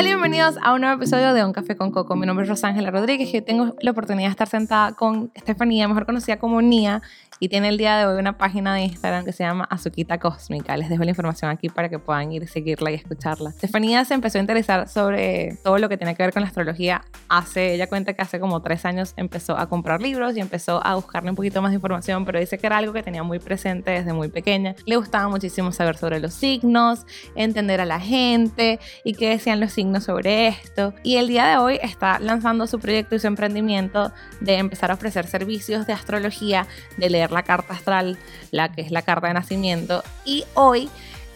Hola, bienvenidos a un nuevo episodio de Un Café con Coco. Mi nombre es Rosángela Rodríguez y tengo la oportunidad de estar sentada con Estefanía, mejor conocida como Nia, y tiene el día de hoy una página de Instagram que se llama Azuquita Cósmica. Les dejo la información aquí para que puedan ir a seguirla y escucharla. Estefanía se empezó a interesar sobre todo lo que tiene que ver con la astrología hace, ella cuenta que hace como tres años empezó a comprar libros y empezó a buscarle un poquito más de información, pero dice que era algo que tenía muy presente desde muy pequeña. Le gustaba muchísimo saber sobre los signos, entender a la gente y qué decían los signos sobre esto. Y el día de hoy está lanzando su proyecto y su emprendimiento de empezar a ofrecer servicios de astrología, de leer la carta astral, la que es la carta de nacimiento. Y hoy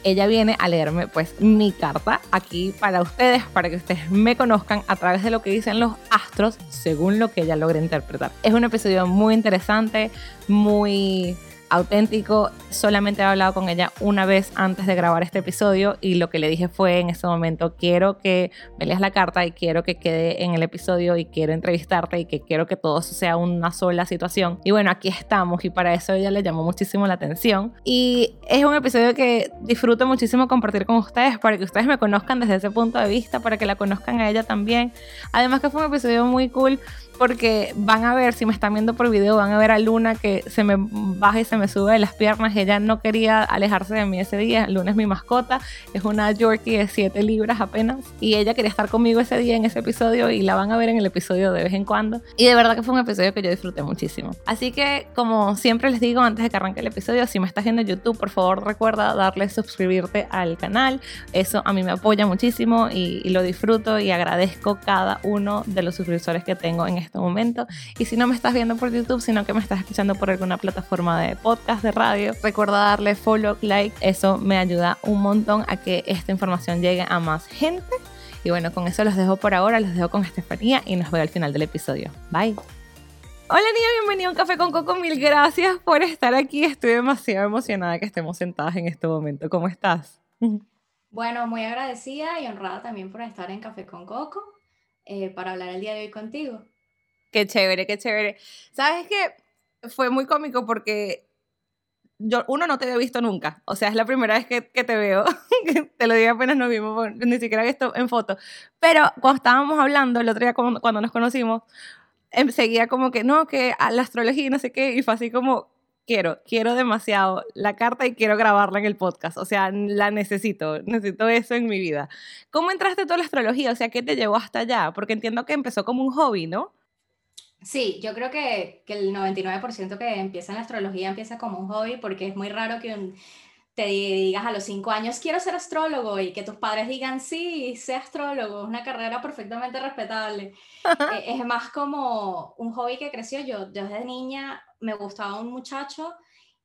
ella viene a leerme pues mi carta aquí para ustedes, para que ustedes me conozcan a través de lo que dicen los astros según lo que ella logra interpretar. Es un episodio muy interesante, muy auténtico. Solamente he hablado con ella una vez antes de grabar este episodio y lo que le dije fue en ese momento, quiero que me leas la carta y quiero que quede en el episodio y quiero entrevistarte y que quiero que todo sea una sola situación. Y bueno, aquí estamos y para eso ella le llamó muchísimo la atención. Y es un episodio que disfruto muchísimo compartir con ustedes para que ustedes me conozcan desde ese punto de vista, para que la conozcan a ella también. Además que fue un episodio muy cool porque van a ver, si me están viendo por video, van a ver a Luna que se me baja y se me sube de las piernas. Ella no quería alejarse de mí ese día. Luna es mi mascota, es una Yorkie de 7 libras apenas. Y ella quería estar conmigo ese día en ese episodio y la van a ver en el episodio de vez en cuando. Y de verdad que fue un episodio que yo disfruté muchísimo. Así que, como siempre les digo antes de que arranque el episodio, si me estás viendo en YouTube, por favor recuerda darle suscribirte al canal. Eso a mí me apoya muchísimo y, y lo disfruto y agradezco cada uno de los suscriptores que tengo en este momento. Y si no me estás viendo por YouTube, sino que me estás escuchando por alguna plataforma de podcast, de radio, recuerda darle follow, like. Eso me ayuda un montón a que esta información llegue a más gente. Y bueno, con eso los dejo por ahora, los dejo con Estefanía y nos veo al final del episodio. Bye. Hola niña, bienvenido a un café con Coco. Mil gracias por estar aquí. Estoy demasiado emocionada que estemos sentadas en este momento. ¿Cómo estás? Bueno, muy agradecida y honrada también por estar en Café con Coco eh, para hablar el día de hoy contigo. Qué chévere, qué chévere. ¿Sabes qué? Fue muy cómico porque yo, uno, no te había visto nunca. O sea, es la primera vez que, que te veo. te lo digo apenas nos vimos, ni siquiera visto en foto. Pero cuando estábamos hablando el otro día, cuando, cuando nos conocimos, seguía como que, no, que a la astrología y no sé qué. Y fue así como, quiero, quiero demasiado la carta y quiero grabarla en el podcast. O sea, la necesito, necesito eso en mi vida. ¿Cómo entraste tú a la astrología? O sea, ¿qué te llevó hasta allá? Porque entiendo que empezó como un hobby, ¿no? Sí, yo creo que, que el 99% que empieza en la astrología empieza como un hobby porque es muy raro que un, te digas a los cinco años quiero ser astrólogo y que tus padres digan sí, sé astrólogo, es una carrera perfectamente respetable. Eh, es más como un hobby que creció yo. Yo desde niña me gustaba un muchacho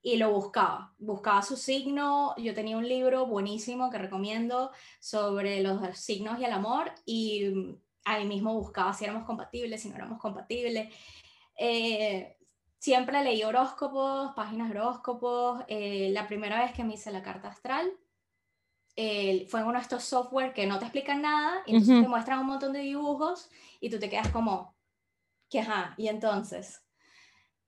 y lo buscaba, buscaba su signo, yo tenía un libro buenísimo que recomiendo sobre los signos y el amor y ahí mismo buscaba si éramos compatibles, si no éramos compatibles. Eh, siempre leí horóscopos, páginas de horóscopos. Eh, la primera vez que me hice la carta astral eh, fue en uno de estos software que no te explican nada y entonces te muestran un montón de dibujos y tú te quedas como, ¿qué ajá? Y entonces,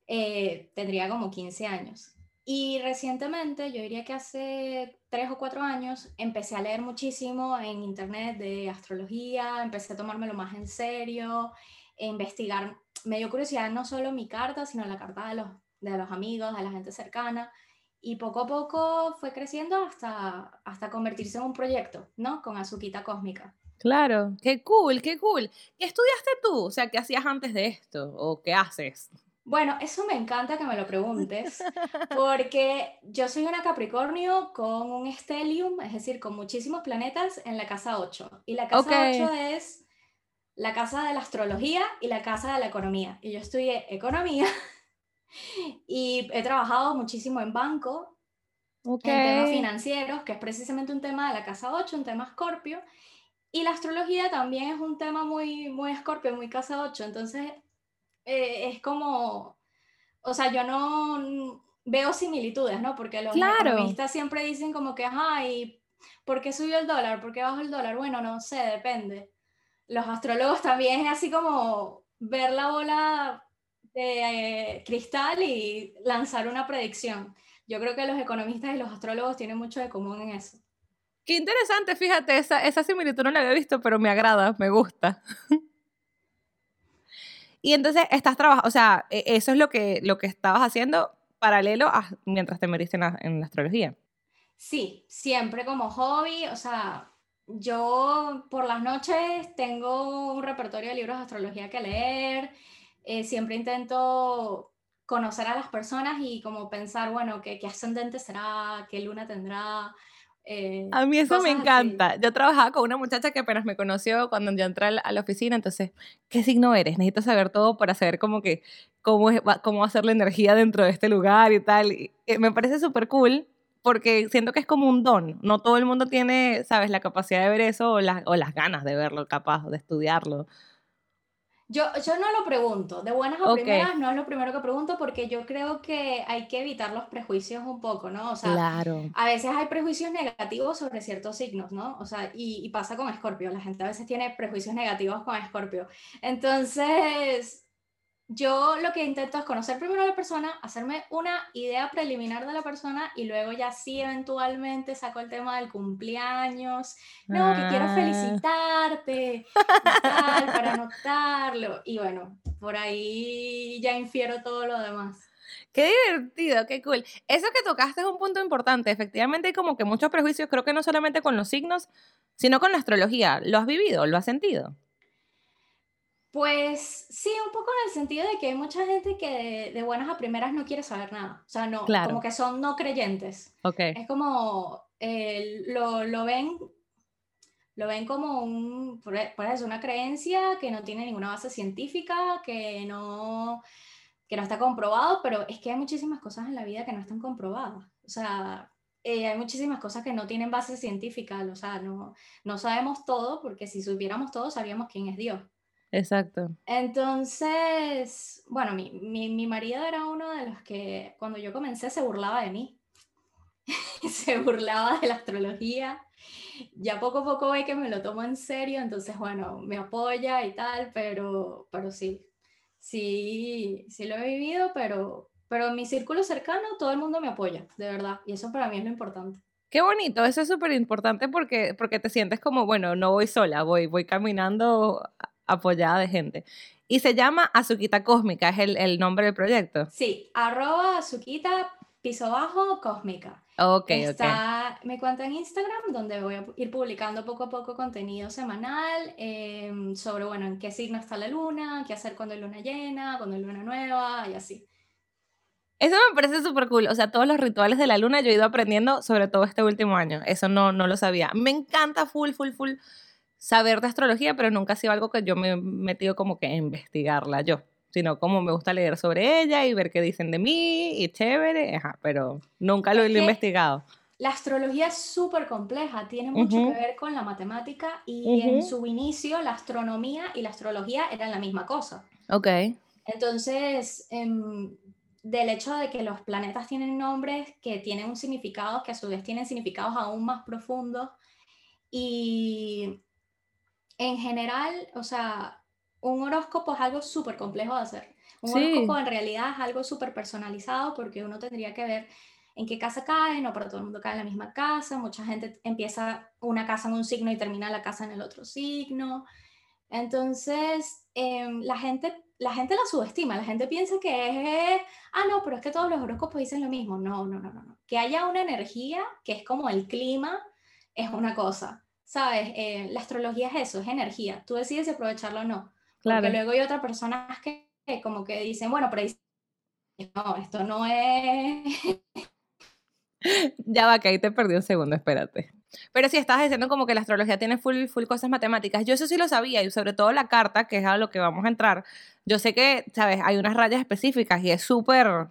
tendría como 15 años. Y recientemente, yo diría que hace tres o cuatro años, empecé a leer muchísimo en internet de astrología, empecé a tomármelo más en serio, e investigar. Me dio curiosidad no solo mi carta, sino la carta de los, de los amigos, de la gente cercana. Y poco a poco fue creciendo hasta, hasta convertirse en un proyecto, ¿no? Con Azuquita Cósmica. Claro, qué cool, qué cool. ¿Qué estudiaste tú? O sea, ¿qué hacías antes de esto? ¿O qué haces? Bueno, eso me encanta que me lo preguntes, porque yo soy una Capricornio con un stellium, es decir, con muchísimos planetas en la casa 8. Y la casa 8 es la casa de la astrología y la casa de la economía. Y yo estudié economía y he trabajado muchísimo en banco, en temas financieros, que es precisamente un tema de la casa 8, un tema escorpio. Y la astrología también es un tema muy, muy escorpio, muy casa 8. Entonces eh, es como, o sea, yo no veo similitudes, ¿no? Porque los economistas siempre dicen como que, ay, ¿por qué subió el dólar? ¿Por qué bajó el dólar? Bueno, no sé, depende. Los astrólogos también es así como ver la bola de eh, cristal y lanzar una predicción. Yo creo que los economistas y los astrólogos tienen mucho de común en eso. Qué interesante, fíjate, esa, esa similitud no la había visto, pero me agrada, me gusta. y entonces estás trabajando, o sea, e, eso es lo que, lo que estabas haciendo paralelo a mientras te metiste en la, en la astrología. Sí, siempre como hobby, o sea, yo por las noches tengo un repertorio de libros de astrología que leer, eh, siempre intento conocer a las personas y como pensar, bueno, qué, qué ascendente será, qué luna tendrá, eh, a mí eso me encanta. Yo trabajaba con una muchacha que apenas me conoció cuando yo entré a la oficina, entonces, ¿qué signo eres? Necesito saber todo para saber cómo que cómo es, cómo va a ser la energía dentro de este lugar y tal. Y, eh, me parece súper cool porque siento que es como un don. No todo el mundo tiene, sabes, la capacidad de ver eso o, o las ganas de verlo, capaz, de estudiarlo. Yo, yo no lo pregunto, de buenas a primeras no es lo primero que pregunto porque yo creo que hay que evitar los prejuicios un poco, ¿no? O sea, claro. a veces hay prejuicios negativos sobre ciertos signos, ¿no? O sea, y, y pasa con Escorpio, la gente a veces tiene prejuicios negativos con Escorpio. Entonces, yo lo que intento es conocer primero a la persona, hacerme una idea preliminar de la persona y luego ya sí eventualmente saco el tema del cumpleaños. No, que quiero ah. felicitarte, tal, para anotarlo. Y bueno, por ahí ya infiero todo lo demás. Qué divertido, qué cool. Eso que tocaste es un punto importante. Efectivamente hay como que muchos prejuicios, creo que no solamente con los signos, sino con la astrología. ¿Lo has vivido? ¿Lo has sentido? Pues sí, un poco en el sentido de que hay mucha gente que de, buenas a primeras no quiere saber nada. O sea, no, como que son no creyentes. Okay. Es como eh, lo, lo, ven, lo ven como un, por, eso, una creencia que no tiene ninguna base científica, que no, que no está comprobado, pero es que hay muchísimas cosas en la vida que no están comprobadas. O sea, eh, hay muchísimas cosas que no tienen base científica. O sea, no, no sabemos todo, porque si supiéramos todo, sabríamos quién es Dios. Exacto. Entonces, bueno, mi, mi, mi, marido era uno de los que cuando yo comencé se burlaba de mí. se burlaba de la astrología. Ya poco a poco ve que me lo tomo en serio, entonces, bueno, me apoya y tal, pero, pero sí, sí, sí lo he vivido, pero, pero en mi círculo cercano todo el mundo me apoya, de verdad, y eso para mí es lo importante. Qué bonito, eso es súper importante porque, porque te sientes como, bueno, no voy sola, voy, voy caminando apoyada de gente. Y se llama Azuquita Cósmica, es el, el nombre del proyecto. Sí, arroba Azuquita piso bajo cósmica. Ok, Está mi cuenta en Instagram donde voy a ir publicando poco a poco contenido semanal em, sobre, bueno, en qué signo está la luna, qué hacer cuando hay luna llena, cuando hay luna nueva y así. Eso me parece súper cool. O sea, todos los rituales de la luna yo he ido aprendiendo sobre todo este último año. Eso no, no lo sabía. Me encanta full, full, full saber de astrología, pero nunca ha sido algo que yo me he metido como que a investigarla yo, sino como me gusta leer sobre ella y ver qué dicen de mí y chévere, ajá, pero nunca lo he investigado. La astrología es súper compleja, tiene mucho que ver con la matemática y en su inicio la astronomía y la astrología eran la misma cosa. Ok. Entonces, em, del hecho de que los planetas tienen nombres que tienen un significado, que a su vez tienen significados aún más profundos y en general, o sea, un horóscopo es algo súper complejo de hacer. Un horóscopo en realidad es algo súper personalizado porque uno tendría que ver en qué casa cae, no para todo el mundo cae en la misma casa, mucha gente empieza una casa en un signo y termina la casa en el otro signo. Entonces, em, la, gente, la gente la subestima, la gente piensa que es, ah, no, pero es que todos los horóscopos dicen lo mismo. No, no, no, no. Que haya una energía que es como el clima, es una cosa ¿sabes? Eh, la astrología es eso, es energía. Tú decides si aprovecharlo o no. Claro. Porque luego hay otras personas que como que dicen, bueno, pero no, esto no es... ya va, que ahí te perdí un segundo, espérate. Pero si estás diciendo como que la astrología tiene full, full cosas matemáticas, yo eso sí lo sabía, y sobre todo la carta, que es a lo que vamos a entrar, yo sé que, ¿sabes? Hay unas rayas específicas y es súper... O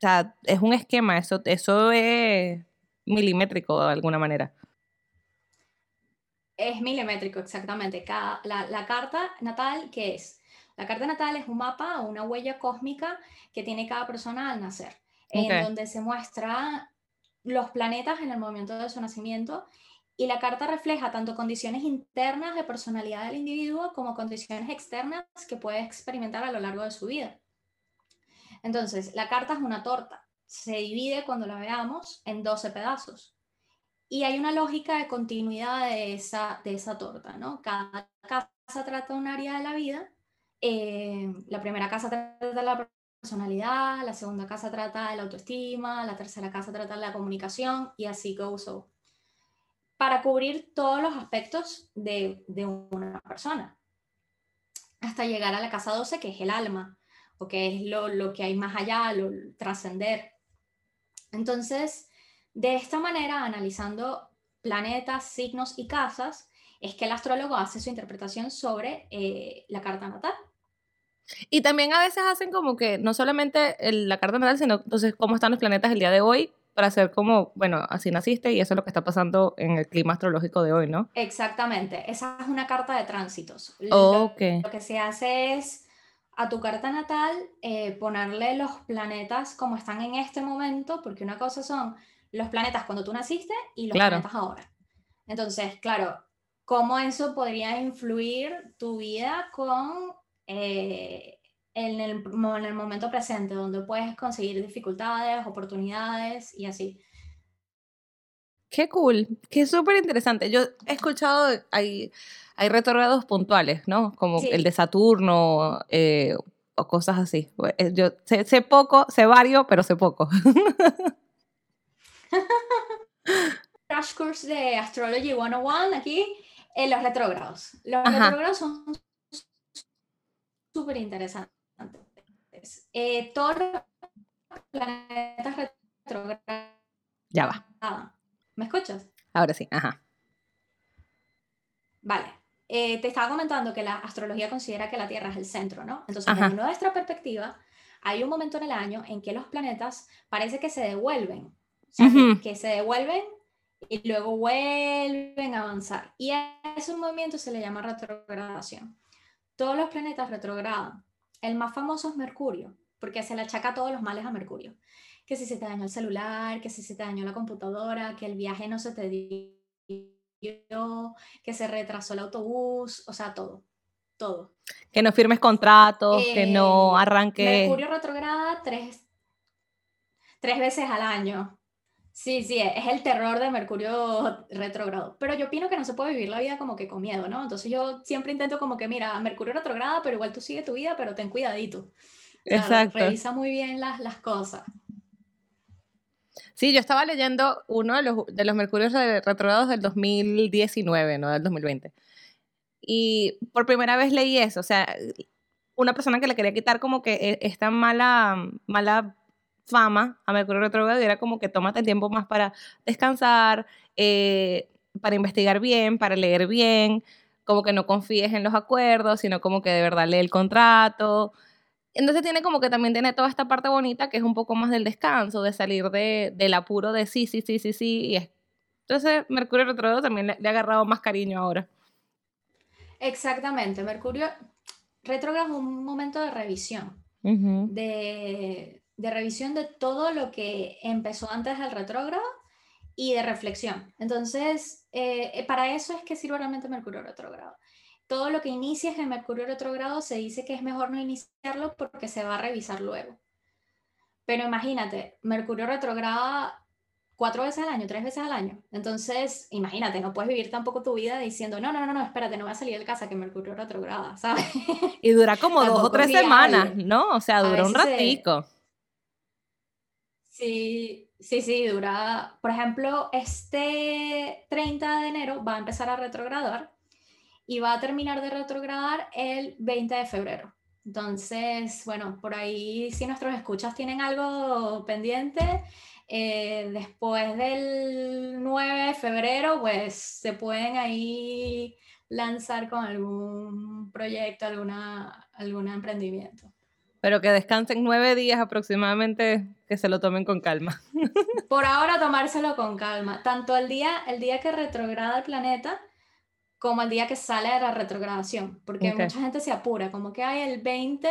sea, es un esquema, eso, eso es milimétrico de alguna manera. Es milimétrico, exactamente. Cada, la, carta natal, ¿qué es? La carta natal es un mapa o una huella cósmica que tiene cada persona al nacer, en donde se muestra los planetas en el momento de su nacimiento y la carta refleja tanto condiciones internas de personalidad del individuo como condiciones externas que puede experimentar a lo largo de su vida. Entonces, la carta es una torta. Se divide cuando la veamos en 12 pedazos. Y hay una lógica de continuidad de esa, de esa torta, ¿no? Cada casa trata un área de la vida. Eh, la primera casa trata la personalidad, la segunda casa trata la autoestima, la tercera casa trata la comunicación y así goes on. Para cubrir todos los aspectos de, de una persona. Hasta llegar a la casa 12, que es el alma, o que es lo, lo que hay más allá, lo trascender. Entonces, de esta manera, analizando planetas, signos y casas, es que el astrólogo hace su interpretación sobre eh, la carta natal. Y también a veces hacen como que no solamente la carta natal, sino entonces cómo están los planetas el día de hoy para hacer como, bueno, así naciste y eso es lo que está pasando en el clima astrológico de hoy, ¿no? Exactamente, esa es una carta de tránsitos. lo, lo, que se hace es a tu carta natal eh, ponerle los planetas como están en este momento, porque una cosa son los planetas cuando tú naciste y los planetas ahora. Entonces, claro, ¿cómo eso podría influir tu vida con eh, en, el, en el momento presente, donde puedes conseguir dificultades, oportunidades y así? Qué cool, qué súper interesante. Yo he escuchado, hay, hay retrogradados puntuales, ¿no? Como el de Saturno eh, o cosas así. Yo sé, sé, poco, sé varios, pero sé poco. Crash course de Astrology 101 aquí en los retrógrados. Los retrógrados son súper interesantes. Eh, todos los planetas retrógrados. Ya va. ¿Me escuchas? Ahora sí, ajá. Vale. Eh, te estaba comentando que la astrología considera que la Tierra es el centro, ¿no? Entonces, desde nuestra perspectiva, hay un momento en el año en que los planetas parece que se devuelven que, se devuelven y luego vuelven a avanzar. Y a ese movimiento se le llama retrogradación. Todos los planetas retrogradan. El más famoso es Mercurio, porque se le achaca todos los males a Mercurio. Que si se te dañó el celular, que si se te dañó la computadora, que el viaje no se te dio, que se retrasó el autobús, o sea, todo, todo. Que no firmes contratos, que no eh, arranques. Mercurio retrograda tres, tres veces al año. Sí, sí, es el terror de Mercurio retrógrado. Pero yo opino que no se puede vivir la vida como que con miedo, ¿no? Entonces yo siempre intento como que, mira, Mercurio retrograda, pero igual tú sigue tu vida, pero ten cuidadito. Exacto. Revisa muy bien las, las cosas. Sí, yo estaba leyendo uno de los, de los Mercurios retrógrados del 2019, no del 2020. Y por primera vez leí eso, o sea, una persona que le quería quitar como que e, esta mala, mala fama a Mercurio retrógrado era como que tómate el tiempo más para descansar, eh, para investigar bien, para leer bien, como que no confíes en los acuerdos, sino como que de verdad lee el contrato. Entonces tiene como que también tiene toda esta parte bonita que es un poco más del descanso, de salir de, del apuro de sí, sí, sí, sí, sí. Y es. Entonces Mercurio retrógrado también le, ha agarrado más cariño ahora. Exactamente, Mercurio retrógrado es un momento de revisión, de, de revisión de todo lo que empezó antes del retrógrado y de reflexión. Entonces, eh, eh, para eso es que sirve realmente Mercurio retrógrado. Todo lo que inicies en Mercurio retrógrado se dice que es mejor no iniciarlo porque se va a revisar luego. Pero imagínate, Mercurio retrógrado cuatro veces al año, tres veces al año. Entonces, imagínate, no puedes vivir tampoco tu vida diciendo, no, no, no, no, espérate, no voy a salir de casa que Mercurio retrograda, ¿sabes? Y dura como dos o tres semanas, ¿no? O sea, dura un ratico. Sí, sí, sí, dura. Por ejemplo, este 30 de enero va a empezar a retrogradar y va a terminar de retrogradar el 20 de febrero. Entonces, bueno, por ahí si nuestros escuchas tienen algo pendiente, eh, después del 9 de febrero, pues se pueden ahí lanzar con algún proyecto, alguna, algún emprendimiento. Pero que descansen nueve días aproximadamente, que se lo tomen con calma. Por ahora tomárselo con calma. Tanto el día, el día que retrograda el planeta, como el día que sale de la retrogradación. Porque mucha gente se apura, como que hay el 20,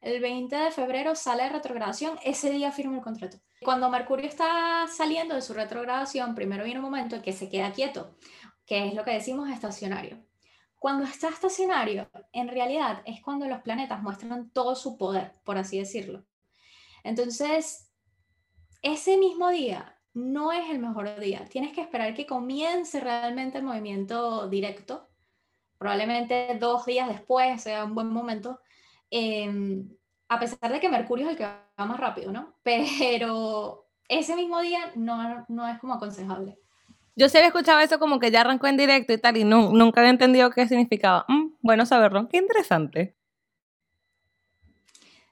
el 20 de febrero sale de retrogradación, ese día firma el contrato. Cuando Mercurio está saliendo de su retrogradación, primero viene un momento en que se queda quieto, que es lo que decimos estacionario. Cuando está estacionario, en realidad es cuando los planetas muestran todo su poder, por así decirlo. Entonces, ese mismo día no es el mejor día. Tienes que esperar que comience realmente el movimiento directo. Probablemente dos días después sea un buen momento. Em, a pesar de que Mercurio es el que va más rápido, ¿no? Pero ese mismo día no, no es como aconsejable. Yo sí había escuchado eso como que ya arrancó en directo y tal, y nunca había entendido qué significaba. Mm, bueno saberlo, qué interesante.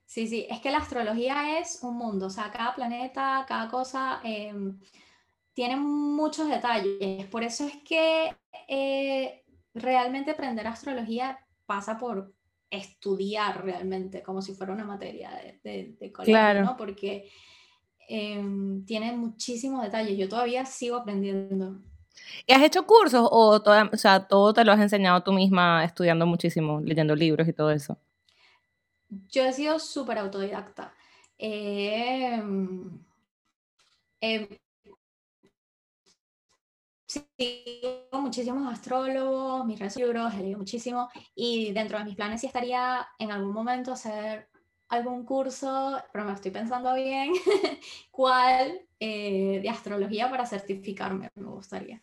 Sí, sí, es que la astrología es un mundo, o sea, cada planeta, cada cosa em, tiene muchos detalles. Por eso es que eh, realmente aprender astrología pasa por estudiar realmente, como si fuera una materia de, de, colegio, ¿no? Porque em, tiene muchísimos detalles. Yo todavía sigo aprendiendo. ¿Y has hecho cursos o, o sea, todo te lo has enseñado tú misma estudiando muchísimo, leyendo libros y todo eso? Yo he sido súper autodidacta. Eh, eh, sigo muchísimos astrólogos, mis libros, he leído muchísimo y dentro de mis planes sí estaría en algún momento hacer algún curso, pero me estoy pensando bien cuál eh, de astrología para certificarme, me gustaría.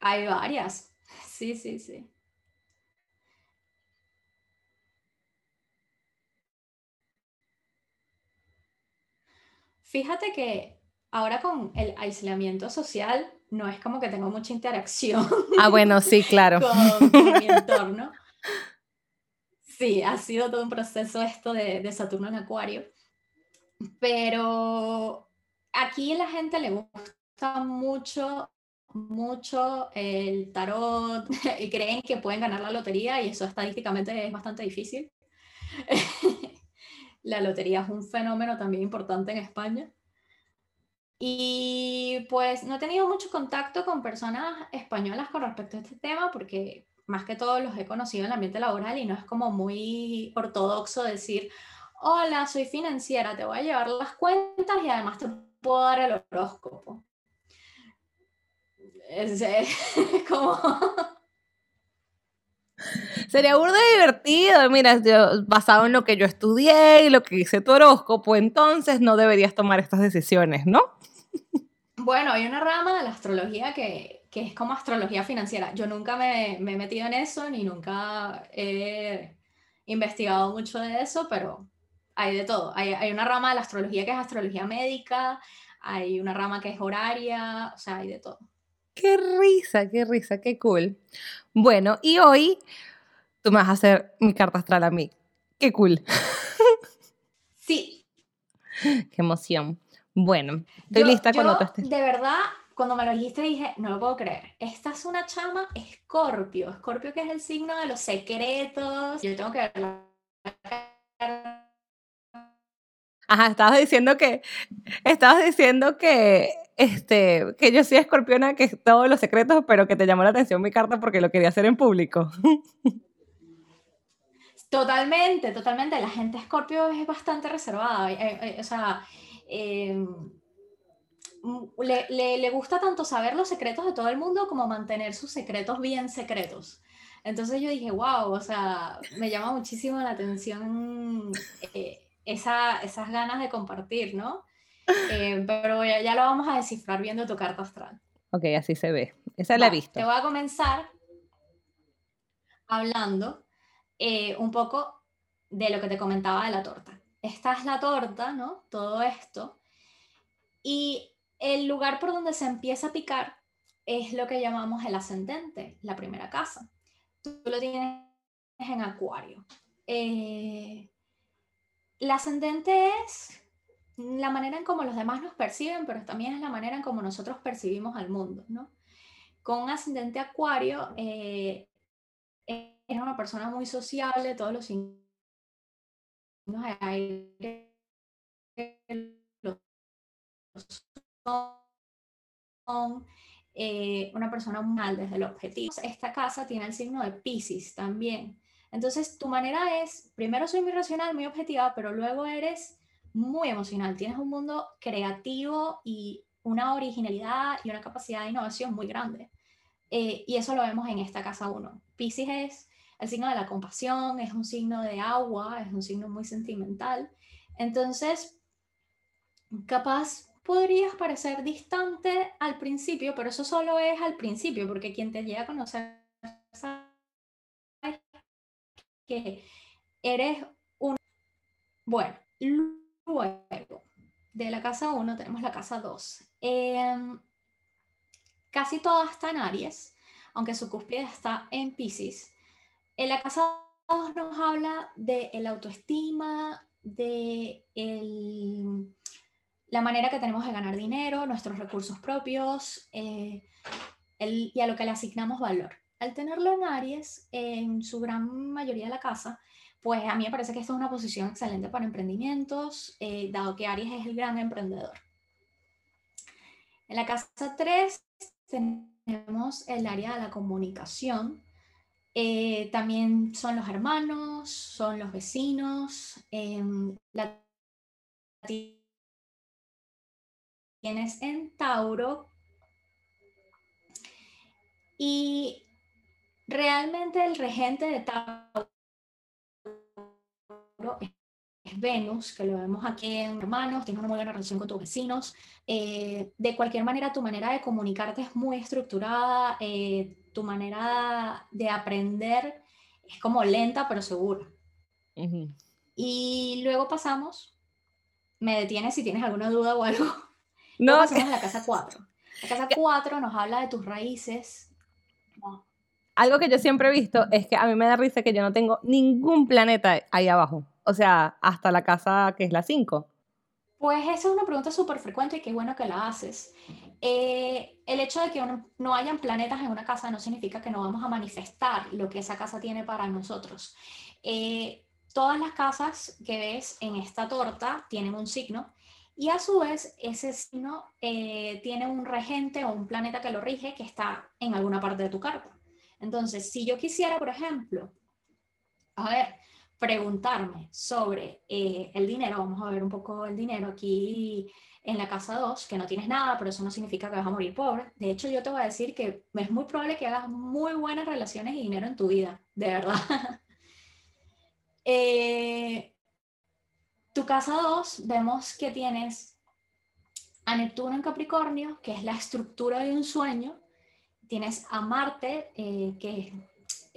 Hay varias. Sí, sí, sí. Fíjate que ahora con el aislamiento social no es como que tengo mucha interacción. Ah, bueno, sí, claro. con, mi entorno. Sí, ha sido todo un proceso esto de, de Saturno en Acuario. Pero aquí a la gente le gusta mucho mucho el tarot y creen que pueden ganar la lotería y eso estadísticamente es bastante difícil. la lotería es un fenómeno también importante en España. Y pues no he tenido mucho contacto con personas españolas con respecto a este tema porque más que todo los he conocido en el ambiente laboral y no es como muy ortodoxo decir, hola, soy financiera, te voy a llevar las cuentas y además te puedo dar el horóscopo. Es, como... Sería burda divertido. Mira, basado en lo que yo estudié y lo que hice tu horóscopo, entonces no deberías tomar estas decisiones, ¿no? Bueno, hay una rama de la astrología que, que es como astrología financiera. Yo nunca me, me, he metido en eso, ni nunca he investigado mucho de eso, pero hay de todo. Hay, hay una rama de la astrología que es astrología médica, hay una rama que es horaria, o sea, hay de todo. Qué risa, qué risa, qué cool. Bueno, y hoy tú me vas a hacer mi carta astral a mí. Qué cool. Sí. Qué emoción. Bueno, estoy lista cuando tú estés. De verdad, cuando me lo dijiste dije, no lo puedo creer. Esta es una chama Escorpio. Escorpio que es el signo de los secretos. Yo tengo que ver Ajá, estabas diciendo que estabas diciendo que este, que yo soy escorpiona, que es todos los secretos, pero que te llamó la atención mi carta porque lo quería hacer en público. Totalmente, totalmente. La gente escorpio es bastante reservada. O sea, em, le, le, gusta tanto saber los secretos de todo el mundo como mantener sus secretos bien secretos. Entonces yo dije, wow, o sea, me llama muchísimo la atención eh, esa, esas ganas de compartir, ¿no? Eh, pero ya, lo vamos a descifrar viendo tu carta astral. Ok, así se ve. Esa la he visto. Te voy a comenzar hablando eh, un poco de lo que te comentaba de la torta. Esta es la torta, ¿no? Todo esto. Y el lugar por donde se empieza a picar es lo que llamamos el ascendente, la primera casa. Tú lo tienes en acuario. Eh, el ascendente es la manera en cómo los demás nos perciben, pero también es la manera en cómo nosotros percibimos al mundo, ¿no? Con ascendente acuario, eh, es una persona muy sociable, todos los signos de aire son eh, una persona mal desde el objetivo. Esta casa tiene el signo de Pisces también. Entonces, tu manera es, primero soy muy racional, muy objetiva, pero luego eres muy emocional, tienes un mundo creativo y una originalidad y una capacidad de innovación muy grande. Eh, y eso lo vemos en esta casa 1. Pisces es el signo de la compasión, es un signo de agua, es un signo muy sentimental. Entonces, capaz podrías parecer distante al principio, pero eso solo es al principio, porque quien te llega a conocer sabe que eres un... Bueno, luego de la casa 1 tenemos la casa 2. Em, casi todas están Aries, aunque su cúspide está en Pisces. En la casa 2 nos habla de la autoestima, de la manera que tenemos de ganar dinero, nuestros recursos propios eh, y a lo que le asignamos valor. Al tenerlo en Aries, en su gran mayoría de la casa, pues a mí me parece que esta es una posición excelente para emprendimientos, eh, dado que Aries es el gran emprendedor. En la casa 3 tenemos el área de la comunicación. Eh, también son los hermanos, son los vecinos. Em, la tienes en Tauro. Y realmente el regente de Tauro es Venus, que lo vemos aquí en hermanos, tienes una muy buena relación con tus vecinos. Eh, de cualquier manera, tu manera de comunicarte es muy estructurada, eh, tu manera de aprender es como lenta pero segura. Y luego pasamos, me detienes si tienes alguna duda o algo. No, pasamos a la casa 4. La casa 4 nos habla de tus raíces. Algo que yo siempre he visto es que a mí me da risa que yo no tengo ningún planeta ahí abajo. O sea, hasta la casa que es la 5. Pues esa es una pregunta súper frecuente y qué bueno que la haces. Eh, el hecho de que no hayan planetas en una casa no significa que no vamos a manifestar lo que esa casa tiene para nosotros. Eh, todas las casas que ves en esta torta tienen un signo y a su vez ese signo eh, tiene un regente o un planeta que lo rige que está en alguna parte de tu carta. Entonces, si yo quisiera, por ejemplo, a ver, preguntarme sobre eh, el dinero, vamos a ver un poco el dinero aquí en la casa 2, que no tienes nada, pero eso no significa que vas a morir pobre. De hecho, yo te voy a decir que es muy probable que hagas muy buenas relaciones y dinero en tu vida, de verdad. Eh, tu casa 2, vemos que tienes a Neptuno en Capricornio, que es la estructura de un sueño. Tienes a Marte, eh, que es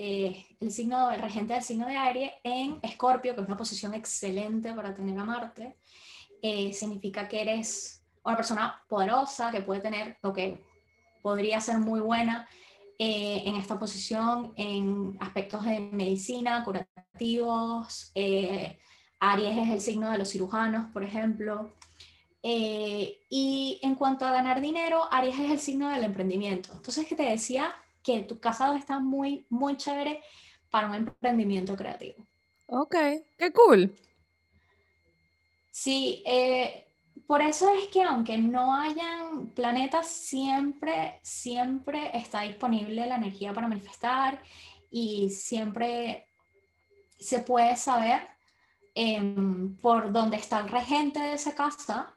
eh, el signo, el regente del signo de aire en Escorpio, que es una posición excelente para tener a Marte, eh, significa que eres una persona poderosa, que puede tener, o que podría ser muy buena eh, en esta posición en aspectos de medicina, curativos. Aries es el signo de los cirujanos, por ejemplo. y en cuanto a ganar dinero, Aries es el signo del emprendimiento. Entonces, que te decía que tu casa está muy, muy chévere para un emprendimiento creativo. Ok, qué cool. Sí, eh, por eso es que aunque no hayan planetas, siempre, siempre está disponible la energía para manifestar y siempre se puede saber em, por dónde está el regente de esa casa,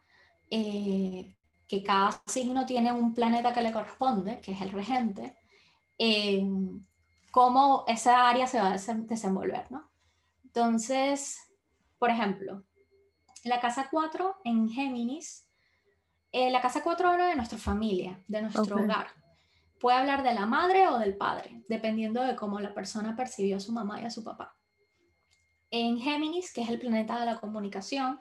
eh, que cada signo tiene un planeta que le corresponde, que es el regente, cómo esa área se va a desenvolver, ¿no? Entonces, por ejemplo, la casa 4 en Géminis, eh, la casa 4 habla de nuestra familia, de nuestro hogar. Puede hablar de la madre o del padre, dependiendo de cómo la persona percibió a su mamá y a su papá. En Géminis, que es el planeta de la comunicación,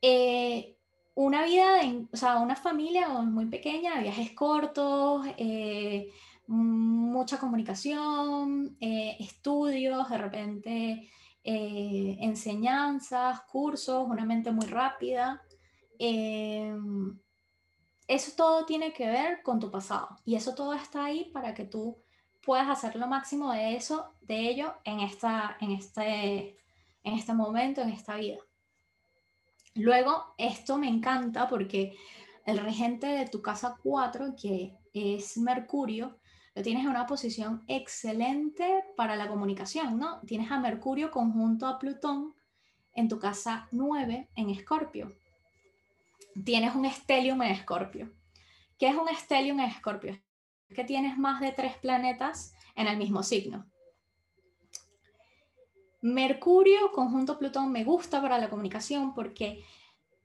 eh, una vida, o sea, una familia muy pequeña, viajes cortos, eh, mucha comunicación, eh, estudios, de repente eh, enseñanzas, cursos, una mente muy rápida. Em, eso todo tiene que ver con tu pasado y eso todo está ahí para que tú puedas hacer lo máximo de eso, de ello en, esta, en, este, en este momento, en esta vida. Luego, esto me encanta porque el regente de tu casa 4, que es Mercurio, tienes en una posición excelente para la comunicación, ¿no? Tienes a Mercurio conjunto a Plutón en tu casa 9 en Escorpio. Tienes un estelium en Escorpio. ¿Qué es un estelium en Escorpio? Que tienes más de tres planetas en el mismo signo. Mercurio conjunto Plutón me gusta para la comunicación porque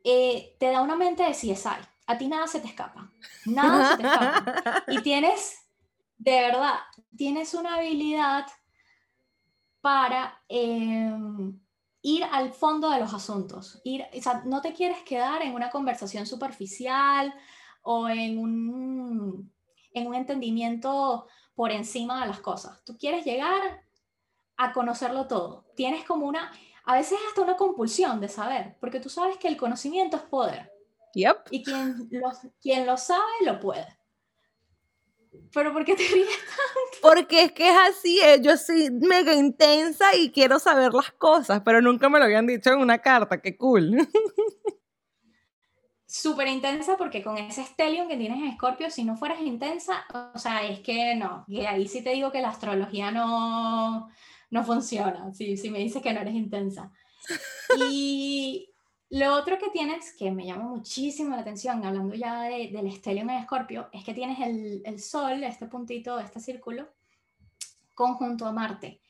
eh, te da una mente de CSI. A ti nada se te escapa. Nada se te escapa. Y tienes, de verdad, tienes una habilidad para em, ir al fondo de los asuntos. Ir, o sea, no te quieres quedar en una conversación superficial o en un, en un entendimiento por encima de las cosas. Tú quieres llegar a conocerlo todo. Tienes como una, a veces hasta una compulsión de saber, porque tú sabes que el conocimiento es poder. Yep. Y quien lo, quien lo sabe, lo puede. ¿Pero por qué te ríes tanto? Porque es que es así, eh, yo soy mega intensa y quiero saber las cosas, pero nunca me lo habían dicho en una carta, qué cool. Súper intensa porque con ese stellium que tienes en Scorpio, si no fueras intensa, o sea, es que no, y ahí sí te digo que la astrología no, no funciona, si, si me dices que no eres intensa. Y lo otro que tienes, que me llama muchísimo la atención, hablando ya de, del estelium en Escorpio, es que tienes el, el, Sol, este puntito, este círculo, conjunto a Marte.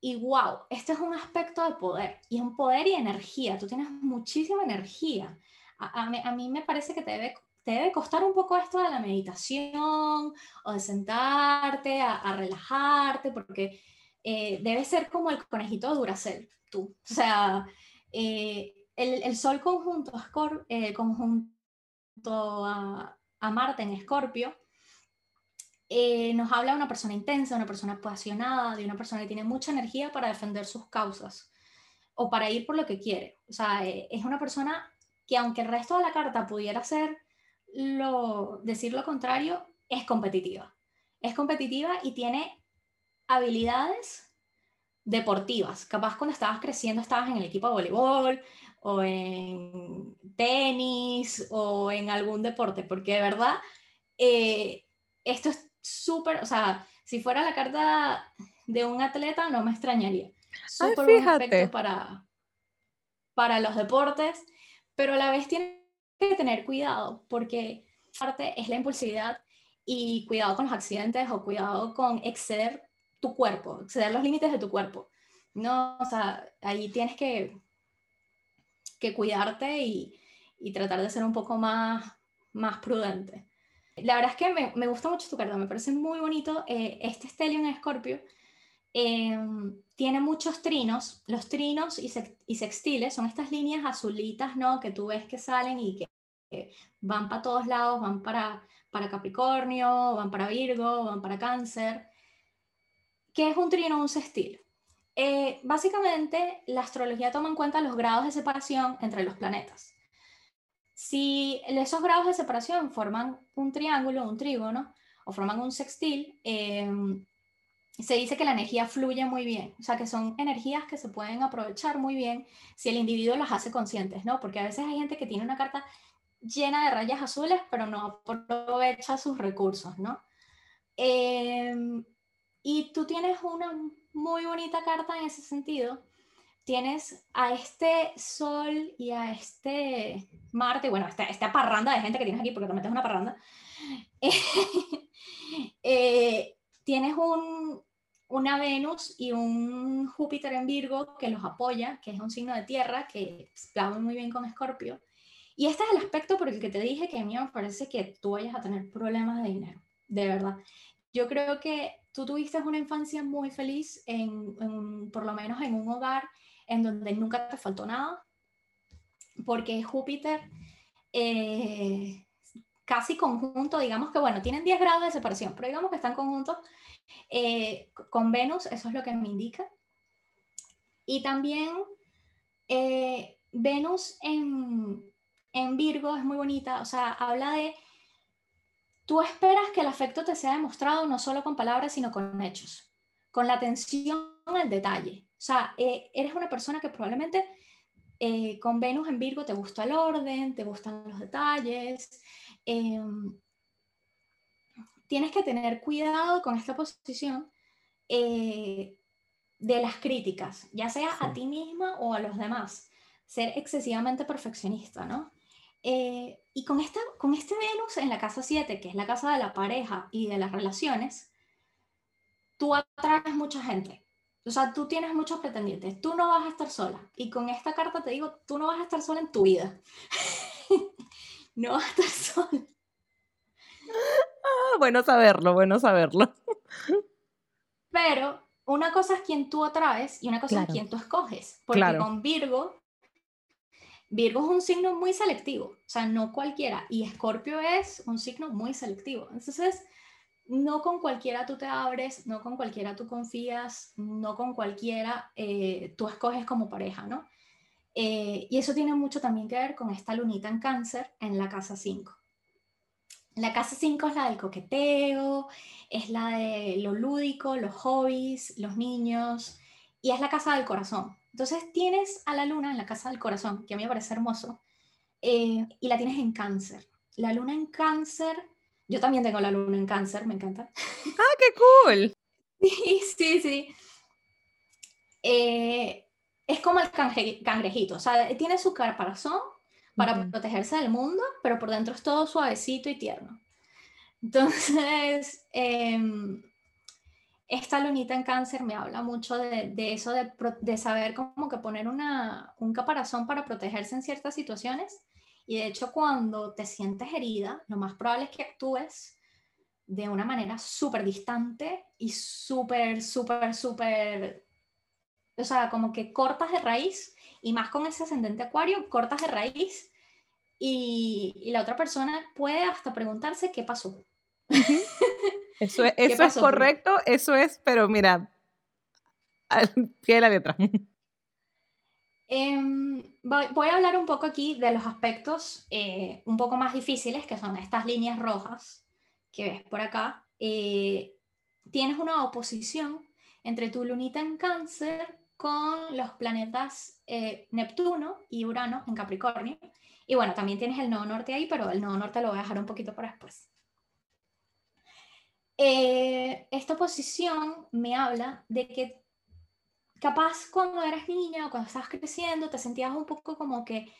Y wow, este es un aspecto de poder, y es un poder y energía, tú tienes muchísima energía. A, a, mí, a mí me parece que te debe, te debe costar un poco esto de la meditación o de sentarte a, a relajarte, porque eh, debe ser como el conejito de Duracell, tú. O sea, eh, el, el, Sol conjunto, eh, conjunto a, a, Marte en Escorpio eh, nos habla de una persona intensa, una persona apasionada, de una persona que tiene mucha energía para defender sus causas o para ir por lo que quiere. O sea, eh, es una persona que aunque el resto de la carta pudiera ser lo, decir lo contrario, es competitiva. Es competitiva y tiene habilidades deportivas. Capaz cuando estabas creciendo estabas en el equipo de voleibol o en tenis o en algún deporte, porque de verdad eh, esto es súper, o sea, si fuera la carta de un atleta no me extrañaría. Súper buen aspecto para, para los deportes, pero a la vez tienes que tener cuidado porque parte es la impulsividad y cuidado con los accidentes o cuidado con exceder tu cuerpo, exceder los límites de tu cuerpo. No, o sea, ahí tienes que, que cuidarte y, y, tratar de ser un poco más, más prudente. La verdad es que me, me gusta mucho tu carta, me parece muy bonito. Eh, este Stellium en Escorpio eh, tiene muchos trinos. Los trinos y, sex, y, sextiles son estas líneas azulitas, ¿no? Que tú ves que salen y que, que van para todos lados, van para, para Capricornio, van para Virgo, van para Cáncer. ¿Qué es un trino o un sextil? Eh, básicamente, la astrología toma en cuenta los grados de separación entre los planetas. Si esos grados de separación forman un triángulo, un trígono, o forman un sextil, eh, se dice que la energía fluye muy bien, o sea, que son energías que se pueden aprovechar muy bien si el individuo las hace conscientes, ¿no? Porque a veces hay gente que tiene una carta llena de rayas azules, pero no aprovecha sus recursos, ¿no? Eh, y tú tienes una muy bonita carta en ese sentido. Tienes a este Sol y a este Marte, bueno, esta, esta parranda de gente que tienes aquí, porque realmente es una parranda. eh, tienes un, una Venus y un Júpiter en Virgo que los apoya, que es un signo de tierra que va muy bien con Escorpio. Y este es el aspecto por el que te dije que a mí me parece que tú vayas a tener problemas de dinero, de verdad. Yo creo que tú tuviste una infancia muy feliz, en, por lo menos en un hogar en donde nunca te faltó nada, porque Júpiter eh, casi conjunto, digamos que bueno, tienen 10 grados de separación, pero digamos que están conjuntos eh, con Venus, eso es lo que me indica. Y también eh, Venus en, en Virgo es muy bonita, o sea, habla de Tú esperas que el afecto te sea demostrado no solo con palabras, sino con hechos, con la atención al detalle. O sea, eh, eres una persona que probablemente eh, con Venus en Virgo te gusta el orden, te gustan los detalles. Eh, tienes que tener cuidado con esta posición eh, de las críticas, ya sea a ti misma o a los demás. Ser excesivamente perfeccionista, ¿no? Eh, y con, esta, con este Venus en la casa 7, que es la casa de la pareja y de las relaciones, tú atraes mucha gente. O sea, tú tienes muchos pretendientes, tú no vas a estar sola. Y con esta carta te digo, tú no vas a estar sola en tu vida. no vas a estar sola. Ah, bueno saberlo, bueno saberlo. Pero una cosa es quien tú atraes y una cosa es quien tú escoges. Porque con Virgo, Virgo es un signo muy selectivo, o sea, no cualquiera. Y Escorpio es un signo muy selectivo. Entonces, no con cualquiera tú te abres, no con cualquiera tú confías, no con cualquiera eh, tú escoges como pareja, ¿no? Eh, y eso tiene mucho también que ver con esta lunita en cáncer en la casa 5. La casa 5 es la del coqueteo, es la de lo lúdico, los hobbies, los niños, y es la casa del corazón. Entonces tienes a la luna en la casa del corazón, que a mí me parece hermoso, eh, y la tienes en cáncer. La luna en cáncer yo también tengo la luna en cáncer, me encanta. ¡Ah, qué cool! sí, sí, sí. Eh, es como el cangrejito, o sea, tiene su caparazón para protegerse del mundo, pero por dentro es todo suavecito y tierno. Entonces, em, esta lunita en cáncer me habla mucho de, eso, de, de, saber cómo que poner una, un caparazón para protegerse en ciertas situaciones y de hecho, cuando te sientes herida, lo más probable es que actúes de una manera súper distante y súper, súper, súper, o sea, como que cortas de raíz y más con ese ascendente acuario, cortas de raíz y, y la otra persona puede hasta preguntarse qué pasó. Eso, es, eso es correcto, eso es, pero mira, al pie de la letra. Em, voy, a hablar un poco aquí de los aspectos eh, un poco más difíciles, que son estas líneas rojas que ves por acá. Eh, tienes una oposición entre tu lunita en cáncer con los planetas eh, Neptuno y Urano en Capricornio. Y bueno, también tienes el nodo norte ahí, pero el nodo norte lo voy a dejar un poquito para después. Esta oposición me habla de que capaz cuando eras niña o cuando estabas creciendo te sentías un poco como que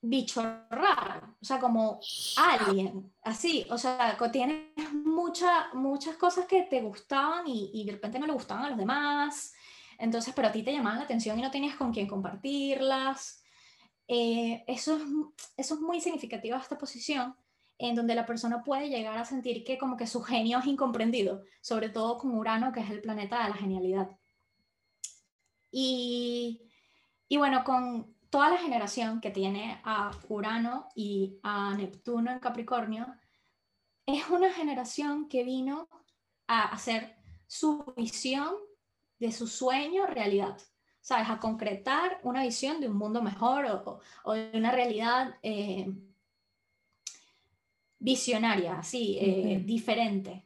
bicho raro, o sea, como alguien, así, o sea, tienes mucha, muchas cosas que te gustaban y, de repente no le gustaban a los demás, entonces, pero a ti te llamaban la atención y no tenías con quién compartirlas. Eh, eso, es, eso es muy significativo esta posición, en donde la persona puede llegar a sentir que como que su genio es incomprendido, sobre todo con Urano, que es el planeta de la genialidad. Y, bueno, con toda la generación que tiene a Urano y a Neptuno en Capricornio, es una generación que vino a hacer su visión de su sueño realidad. ¿Sabes? A concretar una visión de un mundo mejor o, de una realidad eh, visionaria, así, eh, diferente.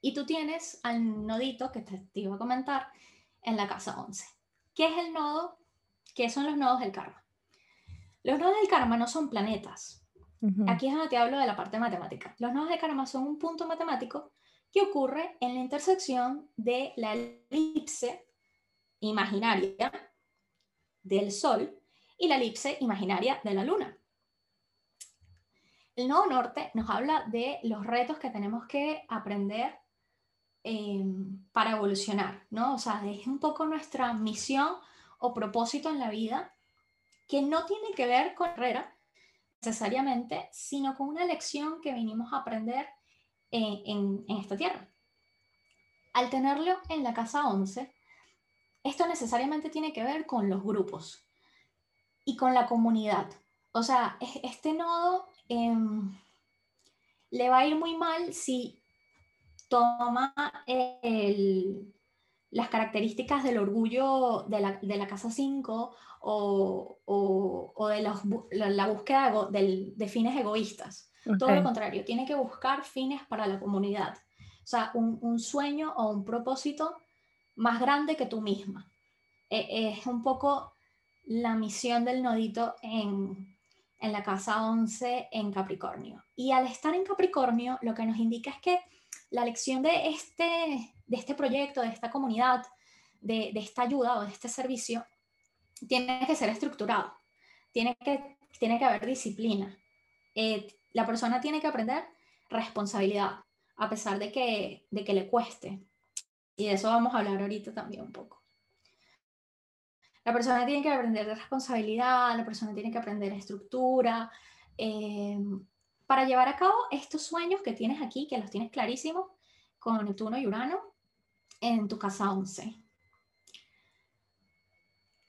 Y tú tienes al nodito que te iba a comentar, en la casa 11. ¿Qué es el nodo? ¿Qué son los nodos del karma? Los nodos del karma no son planetas. Aquí es donde te hablo de la parte matemática. Los nodos del karma son un punto matemático que ocurre en la intersección de la elipse imaginaria del Sol y la elipse imaginaria de la Luna. El nodo norte nos habla de los retos que tenemos que aprender Em, para evolucionar, ¿no? O sea, es un poco nuestra misión o propósito en la vida que no tiene que ver con carrera necesariamente, sino con una lección que vinimos a aprender en, en esta tierra. Al tenerlo en la casa 11, esto necesariamente tiene que ver con los grupos y con la comunidad. O sea, este nodo eh, le va a ir muy mal si toma las características del orgullo de la, casa 5 o, de la, búsqueda de fines egoístas. Todo lo contrario, tiene que buscar fines para la comunidad. O sea, un, sueño o un propósito más grande que tú misma. E, es un poco la misión del nodito en, en la casa 11 en Capricornio. Y al estar en Capricornio, lo que nos indica es que la lección de este, de este proyecto, de esta comunidad, de, esta ayuda o de este servicio, tiene que ser estructurado, tiene que, tiene que haber disciplina. Eh, la persona tiene que aprender responsabilidad, a pesar de que, de que le cueste. Y de eso vamos a hablar ahorita también un poco. La persona tiene que aprender de responsabilidad, la persona tiene que aprender estructura, eh, para llevar a cabo estos sueños que tienes aquí, que los tienes clarísimos, con Neptuno y Urano, en tu casa 11.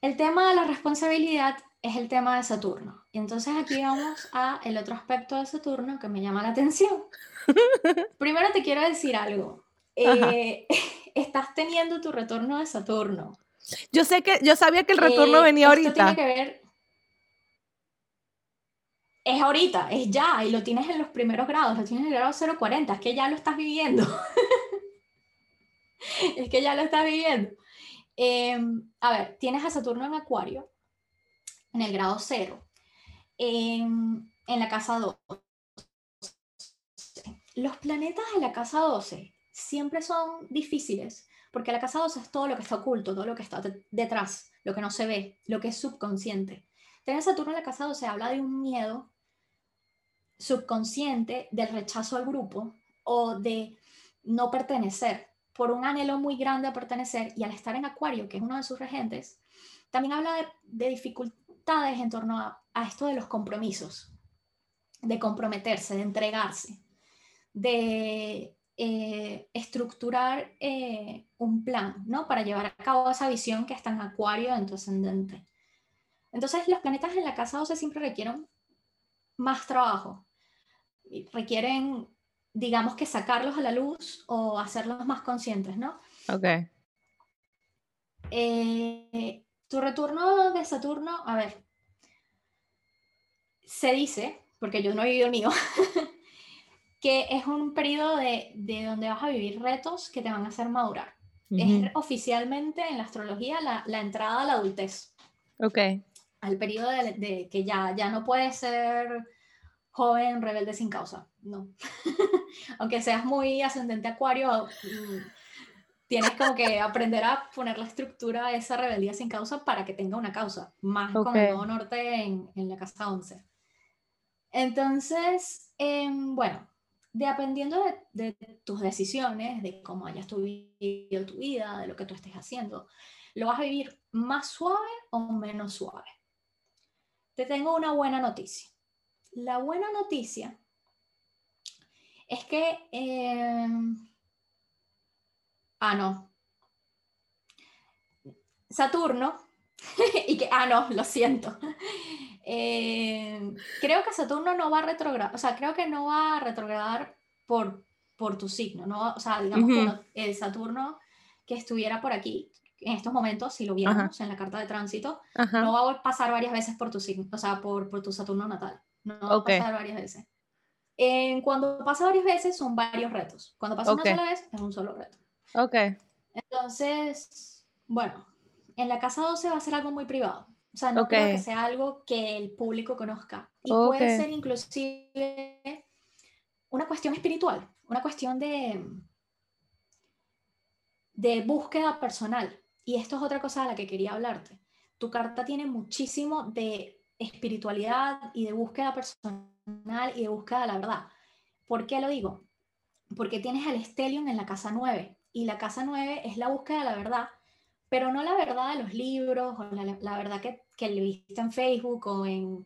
El tema de la responsabilidad es el tema de Saturno. Y entonces aquí vamos a el otro aspecto de Saturno que me llama la atención. Primero te quiero decir algo. Eh, estás teniendo tu retorno de Saturno. Yo sé que, yo sabía que el retorno eh, venía ahorita. Tiene que ver. Es ahorita, es ya, y lo tienes en los primeros grados, lo tienes en el grado 040, es que ya lo estás viviendo. es que ya lo estás viviendo. Em, a ver, tienes a Saturno en Acuario, en el grado 0, en, en la casa 12. Los planetas de la casa 12 siempre son difíciles porque la casa 2 es todo lo que está oculto, todo lo que está detrás, lo que no se ve, lo que es subconsciente. Tener Saturno en la casa 12 habla de un miedo subconsciente del rechazo al grupo o de no pertenecer, por un anhelo muy grande a pertenecer y al estar en Acuario, que es uno de sus regentes, también habla de, dificultades en torno a, a esto de los compromisos, de comprometerse, de entregarse, de eh, estructurar eh, un plan, ¿no? Para llevar a cabo esa visión que está en acuario en tu ascendente. Entonces, los planetas en la casa 12 siempre requieren más trabajo. Requieren, digamos que sacarlos a la luz o hacerlos más conscientes, ¿no? Ok. Eh, tu retorno de Saturno, a ver, se dice, porque yo no he vivido el mío, que es un periodo de, de, donde vas a vivir retos que te van a hacer madurar. Es oficialmente en la astrología la, la, entrada a la adultez. Ok. Al periodo de, de, que ya, ya no puedes ser joven, rebelde sin causa, no. Aunque seas muy ascendente acuario, mm, tienes como que aprender a poner la estructura a esa rebeldía sin causa para que tenga una causa, más con el nuevo norte en, en, la casa 11. Entonces, eh, bueno, dependiendo de, tus decisiones, de cómo hayas tu, vivido tu vida, de lo que tú estés haciendo, lo vas a vivir más suave o menos suave. Te tengo una buena noticia. La buena noticia es que... Em, ah, no. Saturno, y que, ah, no, lo siento. Eh, creo que Saturno no va a retrogradar, o sea, creo que no va a retrogradar por, por tu signo, ¿no? O sea, digamos que el Saturno que estuviera por aquí en estos momentos, si lo viéramos en la carta de tránsito, no va a pasar varias veces por tu signo, o sea, por, por tu Saturno natal. No va a pasar varias veces. cuando pasa varias veces son varios retos. Cuando pasa una sola vez es un solo reto. Ok. Entonces, bueno, en la casa 12 va a ser algo muy privado. O sea, no creo que sea algo que el público conozca. Y puede ser inclusive una cuestión espiritual, una cuestión de, de búsqueda personal. Y esto es otra cosa de la que quería hablarte. Tu carta tiene muchísimo de espiritualidad y de búsqueda personal y de búsqueda de la verdad. ¿Por qué lo digo? Porque tienes el Stellium en la casa 9 y la casa 9 es la búsqueda de la verdad pero no la verdad de los libros o la, verdad que, que le viste en Facebook o en,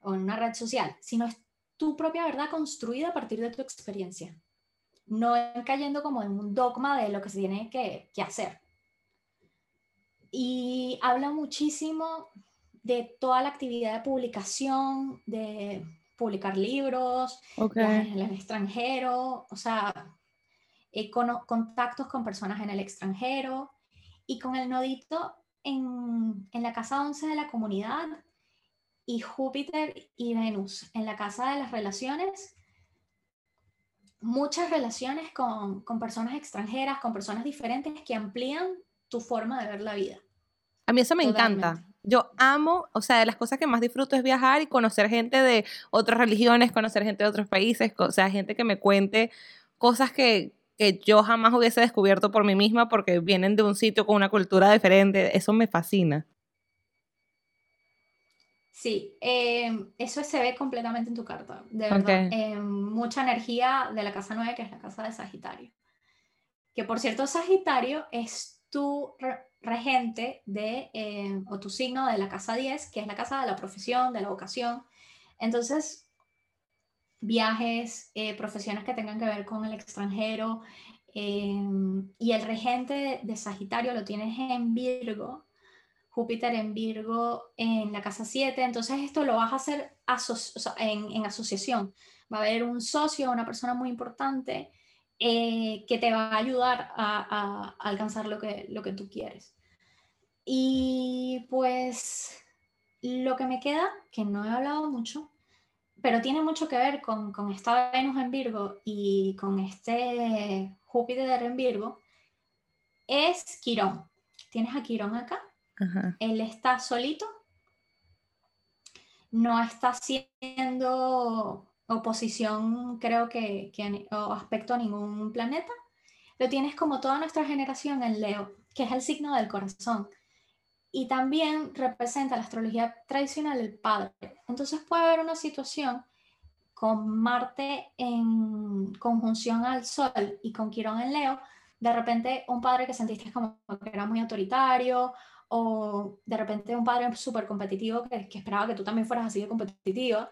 o en una red social, sino es tu propia verdad construida a partir de tu experiencia, no cayendo como en un dogma de lo que se tiene que, que hacer. Y habla muchísimo de toda la actividad de publicación, de publicar libros en el extranjero, o sea, eh, con, contactos con personas en el extranjero, y con el nodito en, en la casa 11 de la comunidad y Júpiter y Venus en la casa de las relaciones, muchas relaciones con, con, personas extranjeras, con personas diferentes que amplían tu forma de ver la vida. A mí eso me encanta. Yo amo, o sea, de las cosas que más disfruto es viajar y conocer gente de otras religiones, conocer gente de otros países, o sea, gente que me cuente cosas que, que yo jamás hubiese descubierto por mí misma porque vienen de un sitio con una cultura diferente. Eso me fascina. Sí, em, eso se ve completamente en tu carta, de verdad. Em, mucha energía de la casa 9, que es la casa de Sagitario. que por cierto Sagitario es tu regente de, eh, o tu signo de la casa 10, que es la casa de la profesión, de la vocación. Entonces, viajes, eh, profesiones que tengan que ver con el extranjero, em, y el regente de Sagitario lo tienes en Virgo, Júpiter en Virgo en la casa 7, entonces esto lo vas a hacer en, asociación. Va a haber un socio, una persona muy importante eh, que te va a ayudar a, alcanzar lo que, lo que tú quieres. Y pues lo que me queda, que no he hablado mucho, pero tiene mucho que ver con, con esta Venus en Virgo y con este Júpiter en Virgo, es Quirón. ¿Tienes a Quirón acá? Él está solito, no está haciendo oposición, creo que, o aspecto a ningún planeta. Lo tienes como toda nuestra generación en Leo, que es el signo del corazón. Y también representa la astrología tradicional el padre. Entonces puede haber una situación con Marte en conjunción al Sol y con Quirón en Leo, de repente un padre que sentiste como que era muy autoritario o de repente un padre súper competitivo que, esperaba que tú también fueras así de competitiva,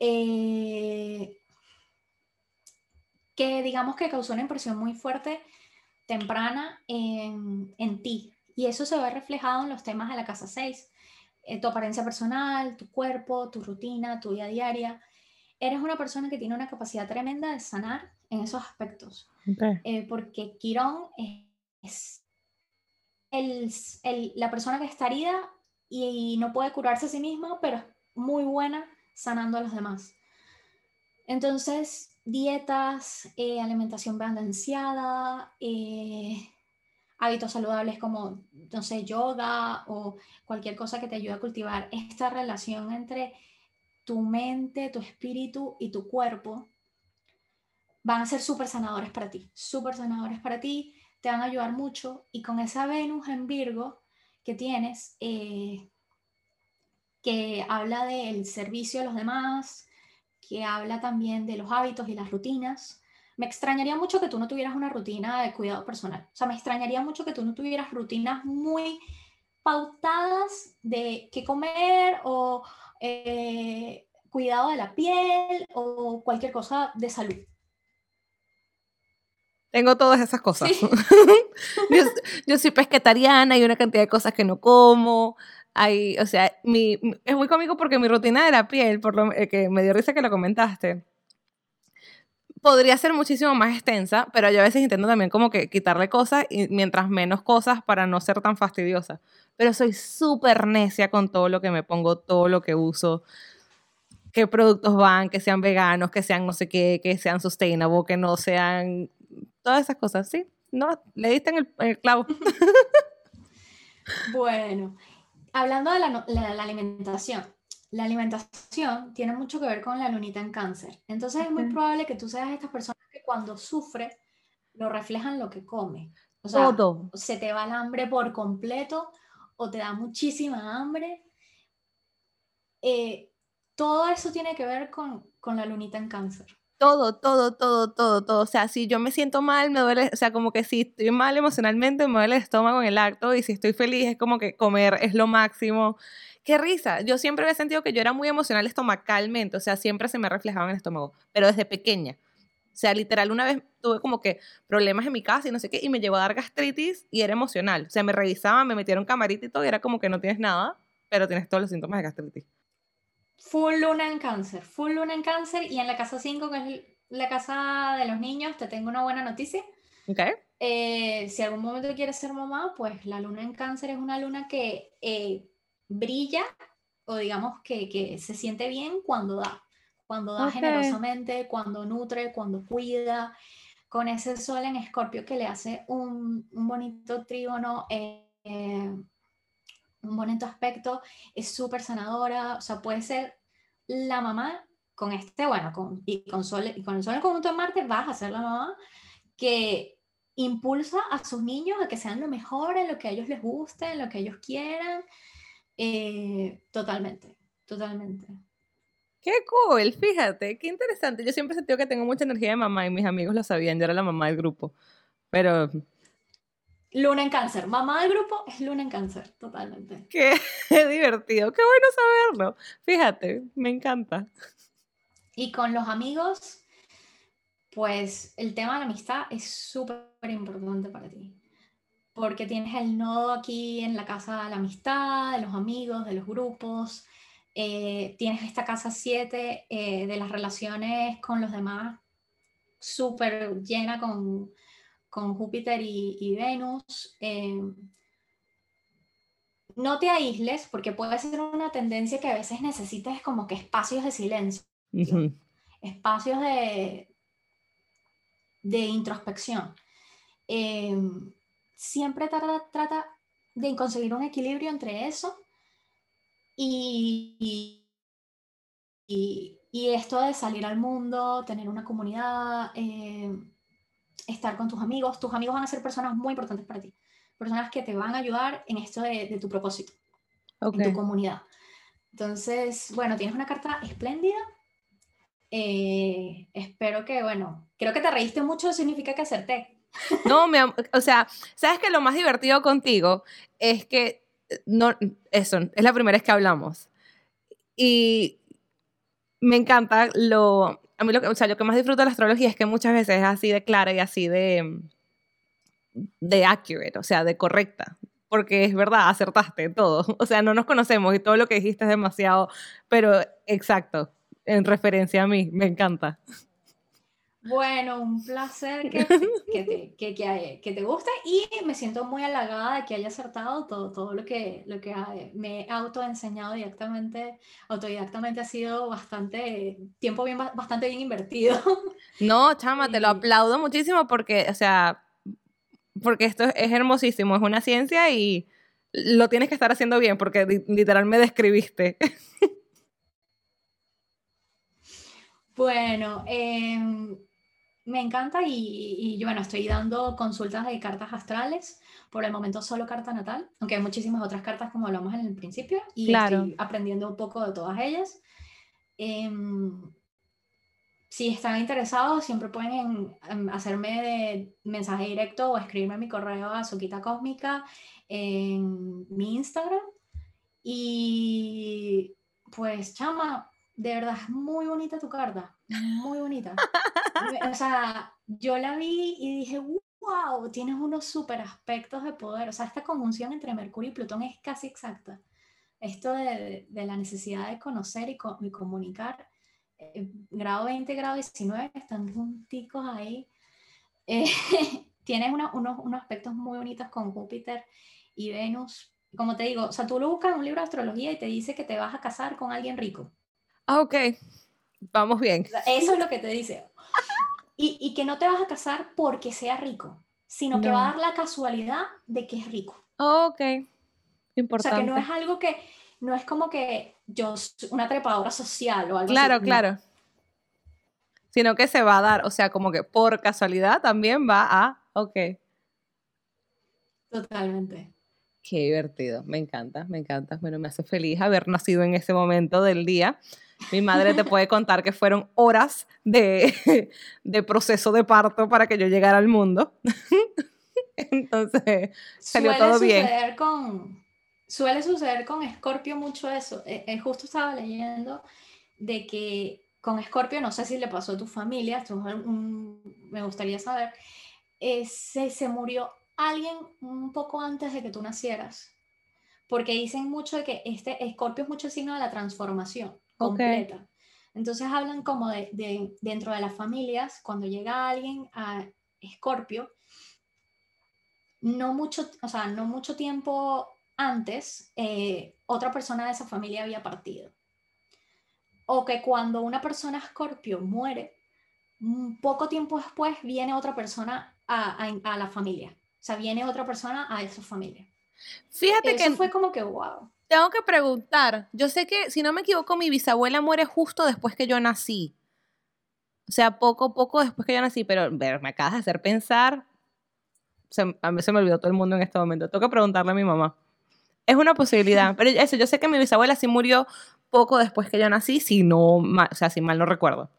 eh, que digamos que causó una impresión muy fuerte temprana en, en, ti. Y eso se ve reflejado en los temas de la casa 6, eh, tu apariencia personal, tu cuerpo, tu rutina, tu vida diaria. Eres una persona que tiene una capacidad tremenda de sanar en esos aspectos. Eh, porque Quirón es la persona que está herida y no puede curarse a sí misma, pero es muy buena sanando a los demás. Entonces, dietas, eh, alimentación balanceada, eh, hábitos saludables como, no sé, yoga o cualquier cosa que te ayude a cultivar esta relación entre tu mente, tu espíritu y tu cuerpo, van a ser súper sanadores para ti, súper sanadores para ti te van a ayudar mucho y con esa Venus en Virgo que tienes, eh, que habla del servicio a los demás, que habla también de los hábitos y las rutinas. Me extrañaría mucho que tú no tuvieras una rutina de cuidado personal. O sea, me extrañaría mucho que tú no tuvieras rutinas muy pautadas de qué comer o eh, cuidado de la piel o cualquier cosa de salud. Tengo todas esas cosas. yo, soy pesquetariana, hay una cantidad de cosas que no como. Hay, o sea, mi, es muy cómico porque mi rutina de la piel, por lo eh, que me dio risa que lo comentaste, podría ser muchísimo más extensa, pero yo a veces intento también como que quitarle cosas y mientras menos cosas para no ser tan fastidiosa. Pero soy súper necia con todo lo que me pongo, todo lo que uso qué productos van, que sean veganos, que sean no sé qué, que sean sustainable, que no sean todas esas cosas, ¿sí? No, le diste en el, clavo. bueno, hablando de la, alimentación, la alimentación tiene mucho que ver con la lunita en cáncer. Entonces es muy probable que tú seas estas personas que cuando sufre lo reflejan lo que come. O sea, Todo. se te va el hambre por completo o te da muchísima hambre. Eh, todo eso tiene que ver con, con la lunita en cáncer todo, todo, todo, todo, todo. O sea, si yo me siento mal, me duele, o sea, como que si estoy mal emocionalmente, me duele el estómago en el acto, y si estoy feliz, es como que comer es lo máximo. Qué risa. Yo siempre he sentido que yo era muy emocional estomacalmente, o sea, siempre se me reflejaba en el estómago, pero desde pequeña. O sea, literal, una vez tuve como que problemas en mi casa y no sé qué, y me llevó a dar gastritis y era emocional. O sea, me revisaban, me metieron camarita y todo, y era como que no tienes nada, pero tienes todos los síntomas de gastritis. Full luna en cáncer, full luna en cáncer y en la casa 5, que es la casa de los niños, te tengo una buena noticia. Okay. Eh, si algún momento quieres ser mamá, pues la luna en cáncer es una luna que eh, brilla o digamos que, que, se siente bien cuando da, cuando da generosamente, cuando nutre, cuando cuida, con ese sol en escorpio que le hace un, un bonito trígono. Eh, un bonito aspecto, es súper sanadora, o sea, puede ser la mamá con este, bueno, con, y, con sol, y con el sol en conjunto de Marte vas a ser la mamá que impulsa a sus niños a que sean lo mejor en lo que a ellos les guste, en lo que ellos quieran. Eh, totalmente, totalmente. Qué cool, fíjate, qué interesante. Yo siempre sentido que tengo mucha energía de mamá y mis amigos lo sabían, yo era la mamá del grupo. Pero Luna en cáncer. Mamá del grupo es Luna en cáncer, totalmente. qué divertido, qué bueno saberlo. Fíjate, me encanta. Y con los amigos, pues el tema de la amistad es súper importante para ti. Porque tienes el nodo aquí en la casa de la amistad, de los amigos, de los grupos. eh, tienes esta casa 7 eh, de las relaciones con los demás súper llena con, con Júpiter y, y Venus. eh, no te aísles porque puede ser una tendencia que a veces necesites como que espacios de silencio, Ujú. espacios de, de introspección. Siempre trata, trata de conseguir un equilibrio entre eso y, y, esto de salir al mundo, tener una comunidad, eh, estar con tus amigos. Tus amigos van a ser personas muy importantes para ti, personas que te van a ayudar en esto de, de tu propósito, en tu comunidad. Entonces, bueno, tienes una carta espléndida. Eh, espero que, bueno, creo que te reíste mucho, significa que acerté. No, mi o sea, sabes que lo más divertido contigo es que eh, no, eso, es la primera vez que hablamos. Y me encanta lo, a mí lo que, o sea, lo que más disfruto de la astrología es que muchas veces es así de clara y así de, de accurate, o sea, de correcta. Porque es verdad, acertaste todo. O sea, no nos conocemos y todo lo que dijiste es demasiado, pero exacto, en referencia a mí, me encanta. Bueno, un placer que, que, te, que, que, que te guste y me siento muy halagada de que haya acertado todo, todo lo que, lo que ha- me he autoenseñado directamente, autodidactamente ha sido bastante, tiempo bien, bastante bien invertido. No, chama, te lo aplaudo muchísimo porque, o sea, porque esto es hermosísimo, es una ciencia y lo tienes que estar haciendo bien porque li- literal me describiste. Bueno, em, me encanta y, y yo, bueno, estoy dando consultas de cartas astrales. Por el momento solo carta natal, aunque hay muchísimas otras cartas como hablamos en el principio y Claro. estoy aprendiendo un poco de todas ellas. Em, si están interesados, siempre pueden em, hacerme de mensaje directo o escribirme a mi correo a Suquita Cósmica en mi Instagram. Y pues, chama, de verdad es muy bonita tu carta, muy bonita. O sea, yo la vi y dije, wow, tienes unos super aspectos de poder. O sea, esta conjunción entre Mercurio y Plutón es casi exacta. Esto de, de la necesidad de conocer y, co- y comunicar. eh, grado 20, grado 19, están junticos ahí. Eh, tienes una- unos, unos aspectos muy bonitos con Júpiter y Venus. Como te digo, o sea, tú lo buscas en un libro de astrología y te dice que te vas a casar con alguien rico. Ah, ok, vamos bien. Eso es lo que te dice. Y, y que no te vas a casar porque sea rico, sino que va a dar la casualidad de que es rico. Ok, O sea, importante. que no es algo que, no es como que yo, soy una trepadora social o algo Claro, así. no. claro. Sino que se va a dar, o sea, como que por casualidad también va a, ok. Totalmente. Qué divertido, me encanta, me encanta. Bueno, me hace feliz haber nacido en ese momento del día. Mi madre te puede contar que fueron horas de, de proceso de parto para que yo llegara al mundo. Entonces, Salió suele todo bien. suceder con suele suceder con Escorpio mucho eso. Eh, eh, justo estaba leyendo de que con Escorpio, no sé si le pasó a tu familia, esto es un- me gustaría saber, eh, se, se murió alguien un poco antes de que tú nacieras. Porque dicen mucho de que este Escorpio es mucho el signo de la transformación completa. Entonces hablan como de, de- dentro de las familias, cuando llega alguien a Escorpio, no mucho, o sea, no mucho tiempo antes, eh, otra persona de esa familia había partido. O que cuando una persona Escorpio muere, poco tiempo después viene otra persona a, a- a la familia. O sea, viene otra persona a esa familia. fíjate Eso que fue como que, wow. tengo que preguntar. Yo sé que, si no me equivoco, mi bisabuela muere justo después que yo nací. O sea, poco, poco después que yo nací, pero ver, me acabas de hacer pensar. Se- a mí se me olvidó todo el mundo en este momento. Tengo que preguntarle a mi mamá. Es una posibilidad, pero eso, yo sé que mi bisabuela sí murió poco después que yo nací, si no, o sea, si mal no recuerdo.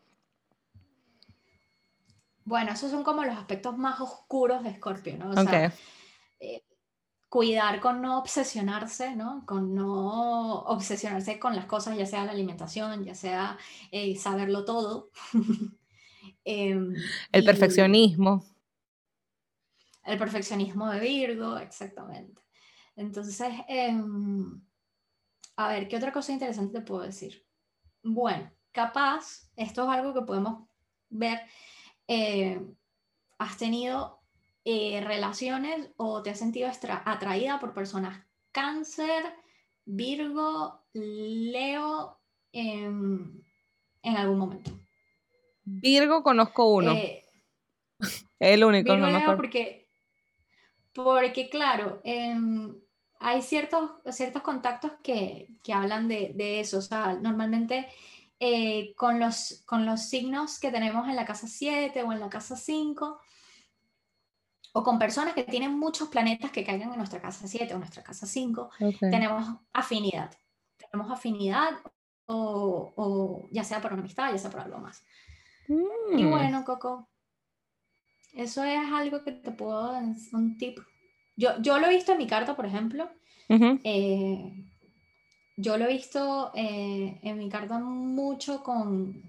Bueno, esos son como los aspectos más oscuros de Escorpio, ¿no? O sea, eh, cuidar con no obsesionarse, ¿no? Con no obsesionarse con las cosas, ya sea la alimentación, ya sea eh, saberlo todo. Em, el perfeccionismo. El perfeccionismo de Virgo, exactamente. Entonces, em, a ver, ¿qué otra cosa interesante te puedo decir? Bueno, capaz, esto es algo que podemos ver, eh, has tenido eh, relaciones o te has sentido atraída por personas cáncer, Virgo, Leo, em, en algún momento. Virgo conozco uno. Eh, el único, no Leo porque, porque claro, em, hay ciertos, ciertos contactos que, que hablan de, de, eso. O sea, normalmente eh, con, los, con los signos que tenemos en la casa 7 o en la casa 5, o con personas que tienen muchos planetas que caigan en nuestra casa 7 o nuestra casa 5, tenemos afinidad. Tenemos afinidad o, o, ya sea por una amistad, ya sea por algo más. Y mm. bueno, Coco, eso es algo que te puedo dar, un tip. Yo, yo lo he visto en mi carta, por ejemplo. eh, yo lo he visto eh, en mi carta mucho con,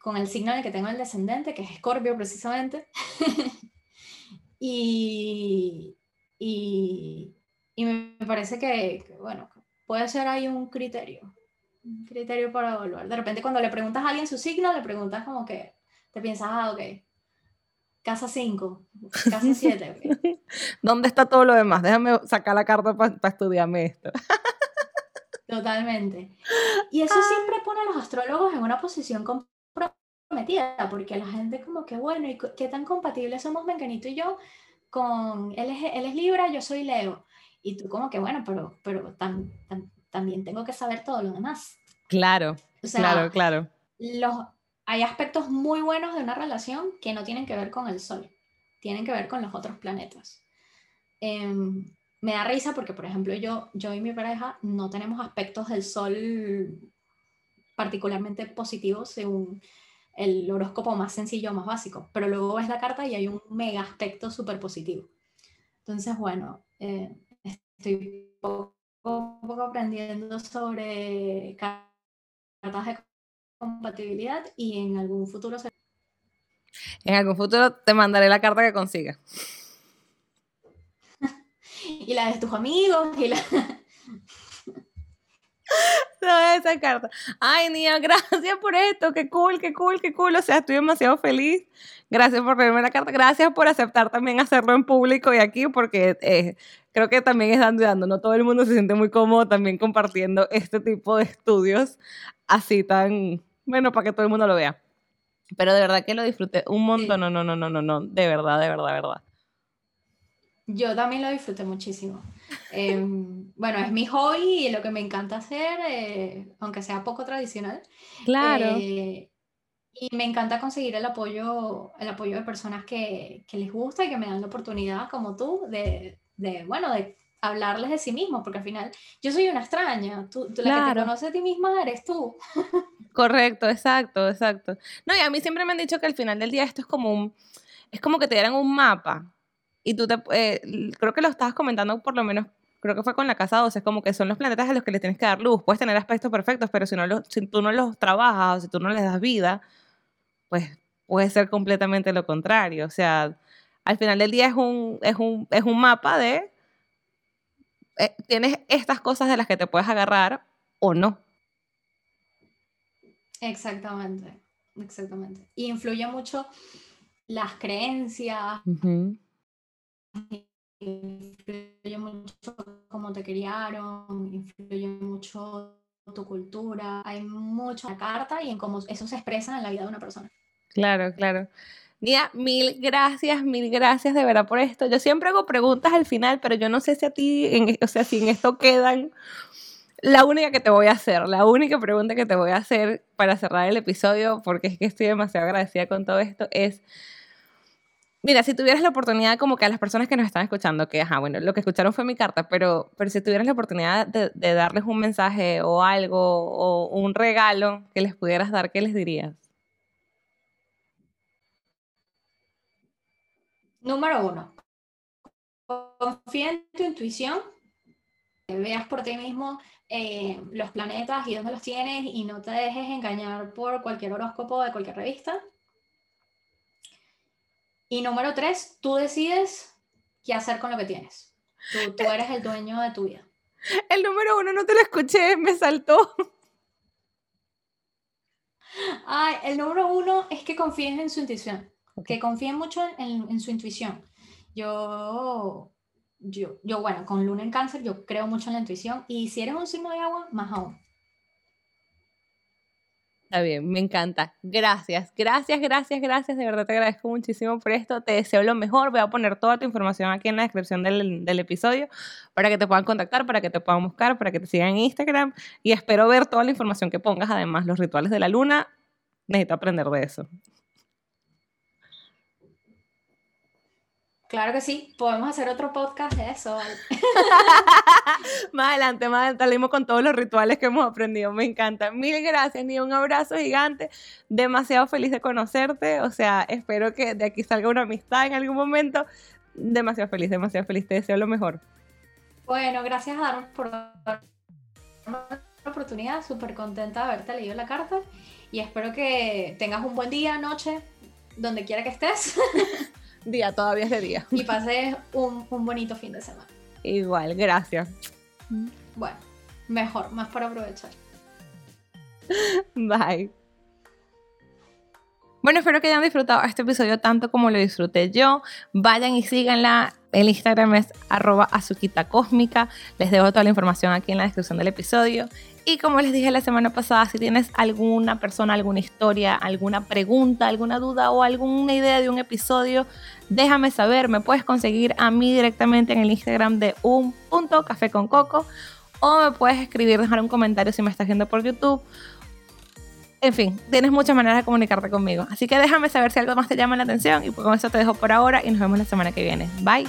con el signo en el que tengo el descendente, que es Escorpio precisamente. y, y, y, me parece que, bueno, puede ser ahí un criterio, un criterio para evaluar. De repente cuando le preguntas a alguien su signo, le preguntas como que te piensas, ah, ok, casa 5, casa 7. ¿Dónde está todo lo demás? Déjame sacar la carta para estudiarme esto. Totalmente. Y eso siempre pone a los astrólogos en una posición comprometida, porque la gente como que, bueno, ¿y qué tan compatibles somos Menganito y yo? Con, él es, él es Libra, yo soy Leo. Y tú como que, bueno, pero, pero también tengo que saber todo lo demás. Claro, claro, claro. Los, hay aspectos muy buenos de una relación que no tienen que ver con el Sol, tienen que ver con los otros planetas. Eh, me da risa porque, por ejemplo, yo, yo y mi pareja no tenemos aspectos del sol particularmente positivos según el horóscopo más sencillo, más básico, pero luego ves la carta y hay un mega aspecto súper positivo. Entonces, bueno, eh, estoy poco, poco aprendiendo sobre cartas de compatibilidad y en algún futuro... En algún futuro te mandaré la carta que consiga y la de tus amigos y la... No, esa carta. Ay, Nia, gracias por esto. Qué cool, qué cool, qué cool. O sea, estoy demasiado feliz. Gracias por leerme la carta. Gracias por aceptar también hacerlo en público y aquí, porque eh, creo que también es dando y dando. No todo el mundo se siente muy cómodo también compartiendo este tipo de estudios así tan, bueno, para que todo el mundo lo vea. Pero de verdad que lo disfruté un montón. No, no, no, no, no, no. De verdad, de verdad, de verdad. Yo también lo disfruté muchísimo. Em, bueno, es mi hobby y lo que me encanta hacer, eh, aunque sea poco tradicional. Claro. Eh, y me encanta conseguir el apoyo, el apoyo de personas que, que, les gusta y que me dan la oportunidad, como tú, de, de, bueno, de hablarles de sí mismo, porque al final yo soy una extraña, tú, la que te conoce a ti misma eres tú. Correcto, exacto, exacto. No, y a mí siempre me han dicho que al final del día esto es como un, es como que te dieran un mapa y tú te, eh, creo que lo estabas comentando por lo menos, creo que fue con la casa 12, es como que son los planetas a los que le tienes que dar luz. Puedes tener aspectos perfectos, pero si, no los, si tú no los trabajas o si tú no les das vida, pues puede ser completamente lo contrario. O sea, al final del día es un, es un, es un mapa de, eh, tienes estas cosas de las que te puedes agarrar o no. Exactamente, exactamente. Y influye mucho las creencias, influye mucho cómo te criaron, influye mucho tu cultura, hay mucha carta y en cómo eso se expresa en la vida de una persona. Claro, claro. Nia, mil gracias, mil gracias de verdad por esto. Yo siempre hago preguntas al final, pero yo no sé si a ti, o sea, si en esto quedan. La única que te voy a hacer, la única pregunta que te voy a hacer para cerrar el episodio, porque es que estoy demasiado agradecida con todo esto, es Mira, si tuvieras la oportunidad, como que a las personas que nos están escuchando, que, ajá, bueno, lo que escucharon fue mi carta, pero, pero si tuvieras la oportunidad de, darles un mensaje o algo o un regalo que les pudieras dar, ¿qué les dirías? Número uno, confía en tu intuición, veas por ti mismo eh, los planetas y dónde los tienes y no te dejes engañar por cualquier horóscopo de cualquier revista. Y número tres, tú decides qué hacer con lo que tienes. Tú, tú eres el dueño de tu vida. El número uno no te lo escuché, me saltó. Ay, el número uno es que confíen en su intuición, que confíen mucho en, en su intuición. Yo yo, yo, bueno, con luna en cáncer, yo creo mucho en la intuición y si eres un signo de agua, más aún. Está bien, me encanta. Gracias, gracias, gracias, gracias. De verdad te agradezco muchísimo por esto. Te deseo lo mejor. Voy a poner toda tu información aquí en la descripción del, del episodio para que te puedan contactar, para que te puedan buscar, para que te sigan en Instagram. Y espero ver toda la información que pongas. Además, los rituales de la luna. Necesito aprender de eso. Claro que sí, podemos hacer otro podcast de eso. más adelante, más adelante salimos con todos los rituales que hemos aprendido. Me encanta. Mil gracias, ni un abrazo gigante. Demasiado feliz de conocerte. O sea, espero que de aquí salga una amistad en algún momento. Demasiado feliz, demasiado feliz. Te deseo lo mejor. Bueno, gracias a Darnos por la oportunidad. Súper contenta de haberte leído la carta. Y espero que tengas un buen día, noche, donde quiera que estés. Día, todavía es de día. Y pases un, un bonito fin de semana. Igual, gracias. Bueno, mejor, más para aprovechar. Bye. Bueno, espero que hayan disfrutado este episodio tanto como lo disfruté yo. Vayan y síganla. El Instagram es arroba azuquita. Les dejo toda la información aquí en la descripción del episodio. Y como les dije la semana pasada, si tienes alguna persona, alguna historia, alguna pregunta, alguna duda o alguna idea de un episodio, déjame saber. Me puedes conseguir a mí directamente en el Instagram de un punto café con coco o me puedes escribir, dejar un comentario si me estás viendo por YouTube. En fin, tienes muchas maneras de comunicarte conmigo. Así que déjame saber si algo más te llama la atención y con eso te dejo por ahora y nos vemos la semana que viene. Bye.